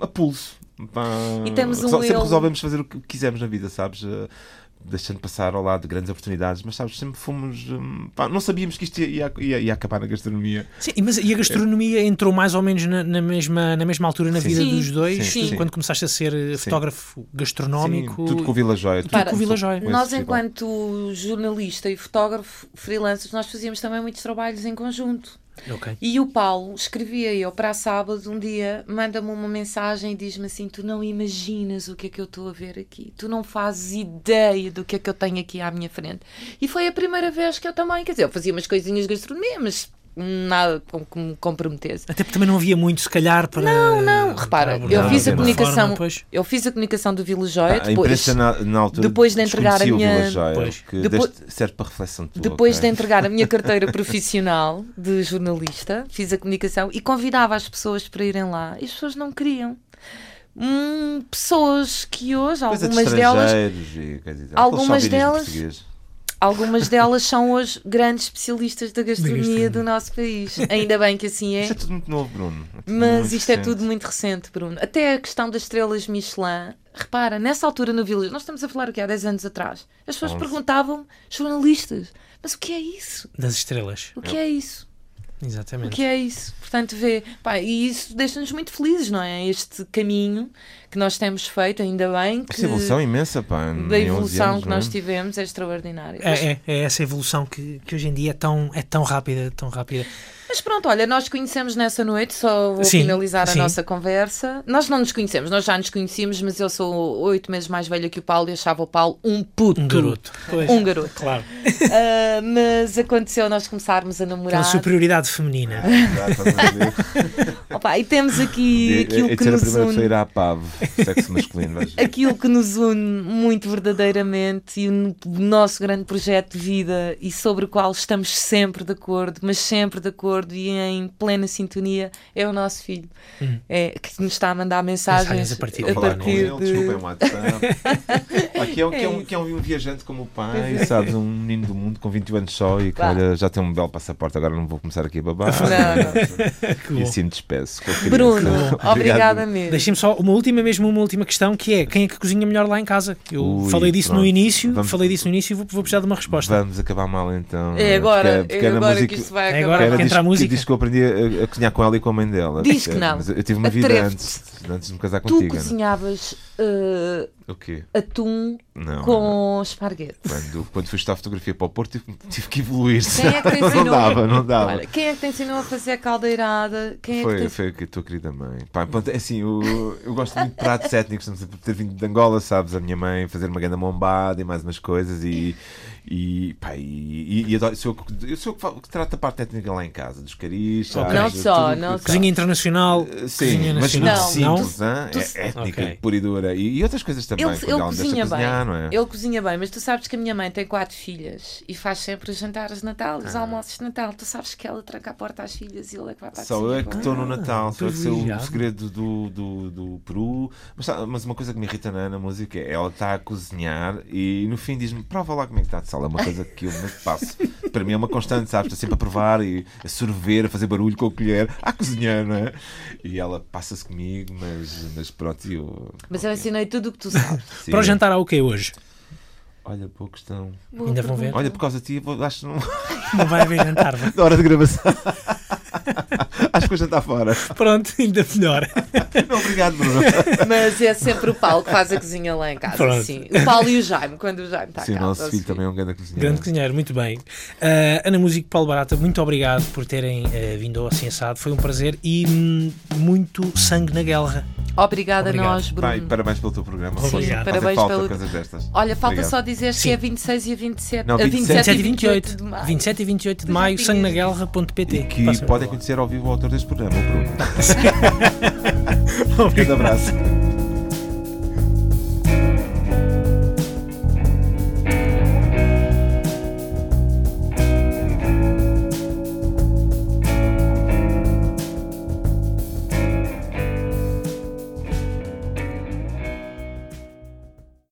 a pulso. Pá, e temos um sempre resolvemos fazer o que quisermos na vida, sabes? Deixando passar ao lado de grandes oportunidades, mas sabes, sempre fomos. hum, pá, não sabíamos que isto ia, ia, ia acabar na gastronomia. Sim, mas e a gastronomia entrou mais ou menos na, na mesma, na mesma altura na Sim. vida Sim, dos dois, sim, sim. quando começaste a ser eh, fotógrafo gastronómico. Sim, tudo com o Vila Joia. tudo Para, com o Vila Joia. Nós, enquanto jornalista e fotógrafo freelancers, nós fazíamos também muitos trabalhos em conjunto. Ok. E o Paulo escrevia eu para sábado um dia, manda-me uma mensagem e diz-me assim: Tu não imaginas o que é que eu estou a ver aqui, tu não fazes ideia do que é que eu tenho aqui à minha frente. E foi a primeira vez que eu também, quer dizer, eu fazia umas coisinhas de gastronomia, mas nada com que me comprometesse. Até porque também não havia muito, se calhar, para. Não, não, repara, para eu fiz a comunicação, forma, eu fiz a comunicação do Vila Joia, Ah, a depois, imprensa na, na altura depois de entregar a minha- Vila Joia, Depois- serve para reflexão tua, Depois ok? de entregar a minha carteira profissional de jornalista, fiz a comunicação e convidava as pessoas para irem lá e as pessoas não queriam. Hum, pessoas que hoje, Coisa de algumas delas, e e tal. algumas delas-. Algumas delas são hoje grandes especialistas da gastronomia do nosso país. Ainda bem que assim é. Isto é tudo muito novo, Bruno. É Mas muito isto é recente. tudo muito recente, Bruno. Até a questão das estrelas Michelin. Repara, nessa altura no Village, nós estamos a falar o que há 10 anos atrás. As pessoas perguntavam, jornalistas, mas o que é isso? Das estrelas. O que é isso? O Exatamente. que é isso? Portanto, vê, pá, e isso deixa-nos muito felizes, não é? Este caminho que nós temos feito, ainda bem que Esta evolução imensa, pá. da 11 evolução anos, que não é? nós tivemos é extraordinária. É, é, é essa evolução que, que hoje em dia é tão, é tão rápida, tão rápida. Mas pronto, olha, nós conhecemos nessa noite, só vou Sim, finalizar a sim. nossa conversa. Nós não nos conhecemos, nós já nos conhecíamos, mas eu sou oito meses mais velha que o Paulo e achava o Paulo um puto. Um garoto. Pois, Um garoto. Claro. Ah, mas aconteceu nós começarmos a namorar. superioridade feminina. A? Opa, e temos aqui aquilo Hei de que a nos primeira a une. à PAV, sexo masculino. aquilo que nos une muito verdadeiramente e o nosso grande projeto de vida e sobre o qual estamos sempre de acordo, mas sempre de acordo e em plena sintonia, é o nosso filho. Hum. É, que nos está a mandar mensagens, Mensagens a partir A partir ele, de... desculpem o WhatsApp. Aqui é, um, que, é um, É que é um viajante como o pai, é. sabes? Um menino do mundo com 21 anos só e que olha, já tem um belo passaporte. Agora não vou começar aqui a babar. Não, Que E assim me despeço. Bruno, obrigada mesmo. Deixem-me só uma última, mesmo uma última questão, que é quem é que cozinha melhor lá em casa? Eu Ui, falei disso no pronto. início, Vamos- falei disso no início e vou, vou precisar de uma resposta. Vamos acabar mal então. É agora, Porque- porque é agora música- que isto vai É acabar. agora Era que entra a música. diz que eu aprendi a, a cozinhar com ela e com a mãe dela. Diz que Porque- não. Mas eu tive uma vida antes, antes de me casar Tu contigo. Ana. cozinhavas uh, O quê? atum Não. com esparguete. Quando, quando fui estudar fotografia para o Porto, tive, tive que evoluir. Quem é que te não ensinou? dava, não dava. Olha, quem é que te ensinou a fazer a caldeirada? Quem é Foi, que te... foi a tua querida mãe. Pá, é assim, eu, eu gosto muito de pratos étnicos, não ter vindo de Angola, sabes? A minha mãe fazer uma grande mombada e mais umas coisas e. E, pá, e, e, e adoro, sou eu, sou eu que, trato a parte técnica lá em casa, dos caris, Ok. sabes? Não só, Tudo- não só. Cozinha internacional, Uh, Sim, cozinha mas nacional. muito Não. simples, hã? Tu- é étnica, Ok. pura e dura. E, e outras coisas também. Ele, ele cozinha bem. cozinhar, não é? Ele cozinha bem, mas tu sabes que a minha mãe tem quatro filhas e faz sempre os jantares de Natal, os Ah. almoços de Natal. Tu sabes que ela tranca a porta às filhas e ele é que vai para a Só eu é que estou no Natal, só é que sei o segredo do, do, do Peru. Mas, mas uma coisa que me irrita na, na música é ela está a cozinhar e no fim diz-me: prova lá como é que está de É uma coisa que eu me passo. Para mim é uma constante, sabes? Estou sempre a provar e a sorver, a fazer barulho com a colher, a cozinhar, não é? E ela passa-se comigo, mas, mas pronto, eu. Mas eu ensinei tudo o que tu sabes. Sim. Para o jantar há o que hoje? Olha, boa questão. Boa Ainda vão ver? Olha, por causa de ti, acho que não. Não vai haver jantar. vai. na hora de gravação. acho que vou jantar fora. Pronto, ainda melhor. Não, obrigado, Bruno. Mas é sempre o Paulo que faz a cozinha lá em casa. Pronto. Sim. O Paulo e o Jaime, quando o Jaime está Sim, cá. o nosso nosso filho também é um grande cozinheiro. Grande cozinheiro, muito bem. Ah, Ana Músico Paulo Barata, muito obrigado por terem eh, vindo ao Assim Assado. Foi um prazer e hum, muito sangue na guerra. Obrigada Obrigado. a nós, Bruno. Pai, parabéns pelo teu programa. Sim, Fazem parabéns falta pelo- coisas destas. Olha, falta Obrigado. só dizer Sim. que é 26 e a 27. Não, a 27 27 e 28. de maio. 27 e 28 de maio, sangue na guerra.pt. E que podem conhecer ao vivo o autor deste programa, o Bruno. Um grande abraço.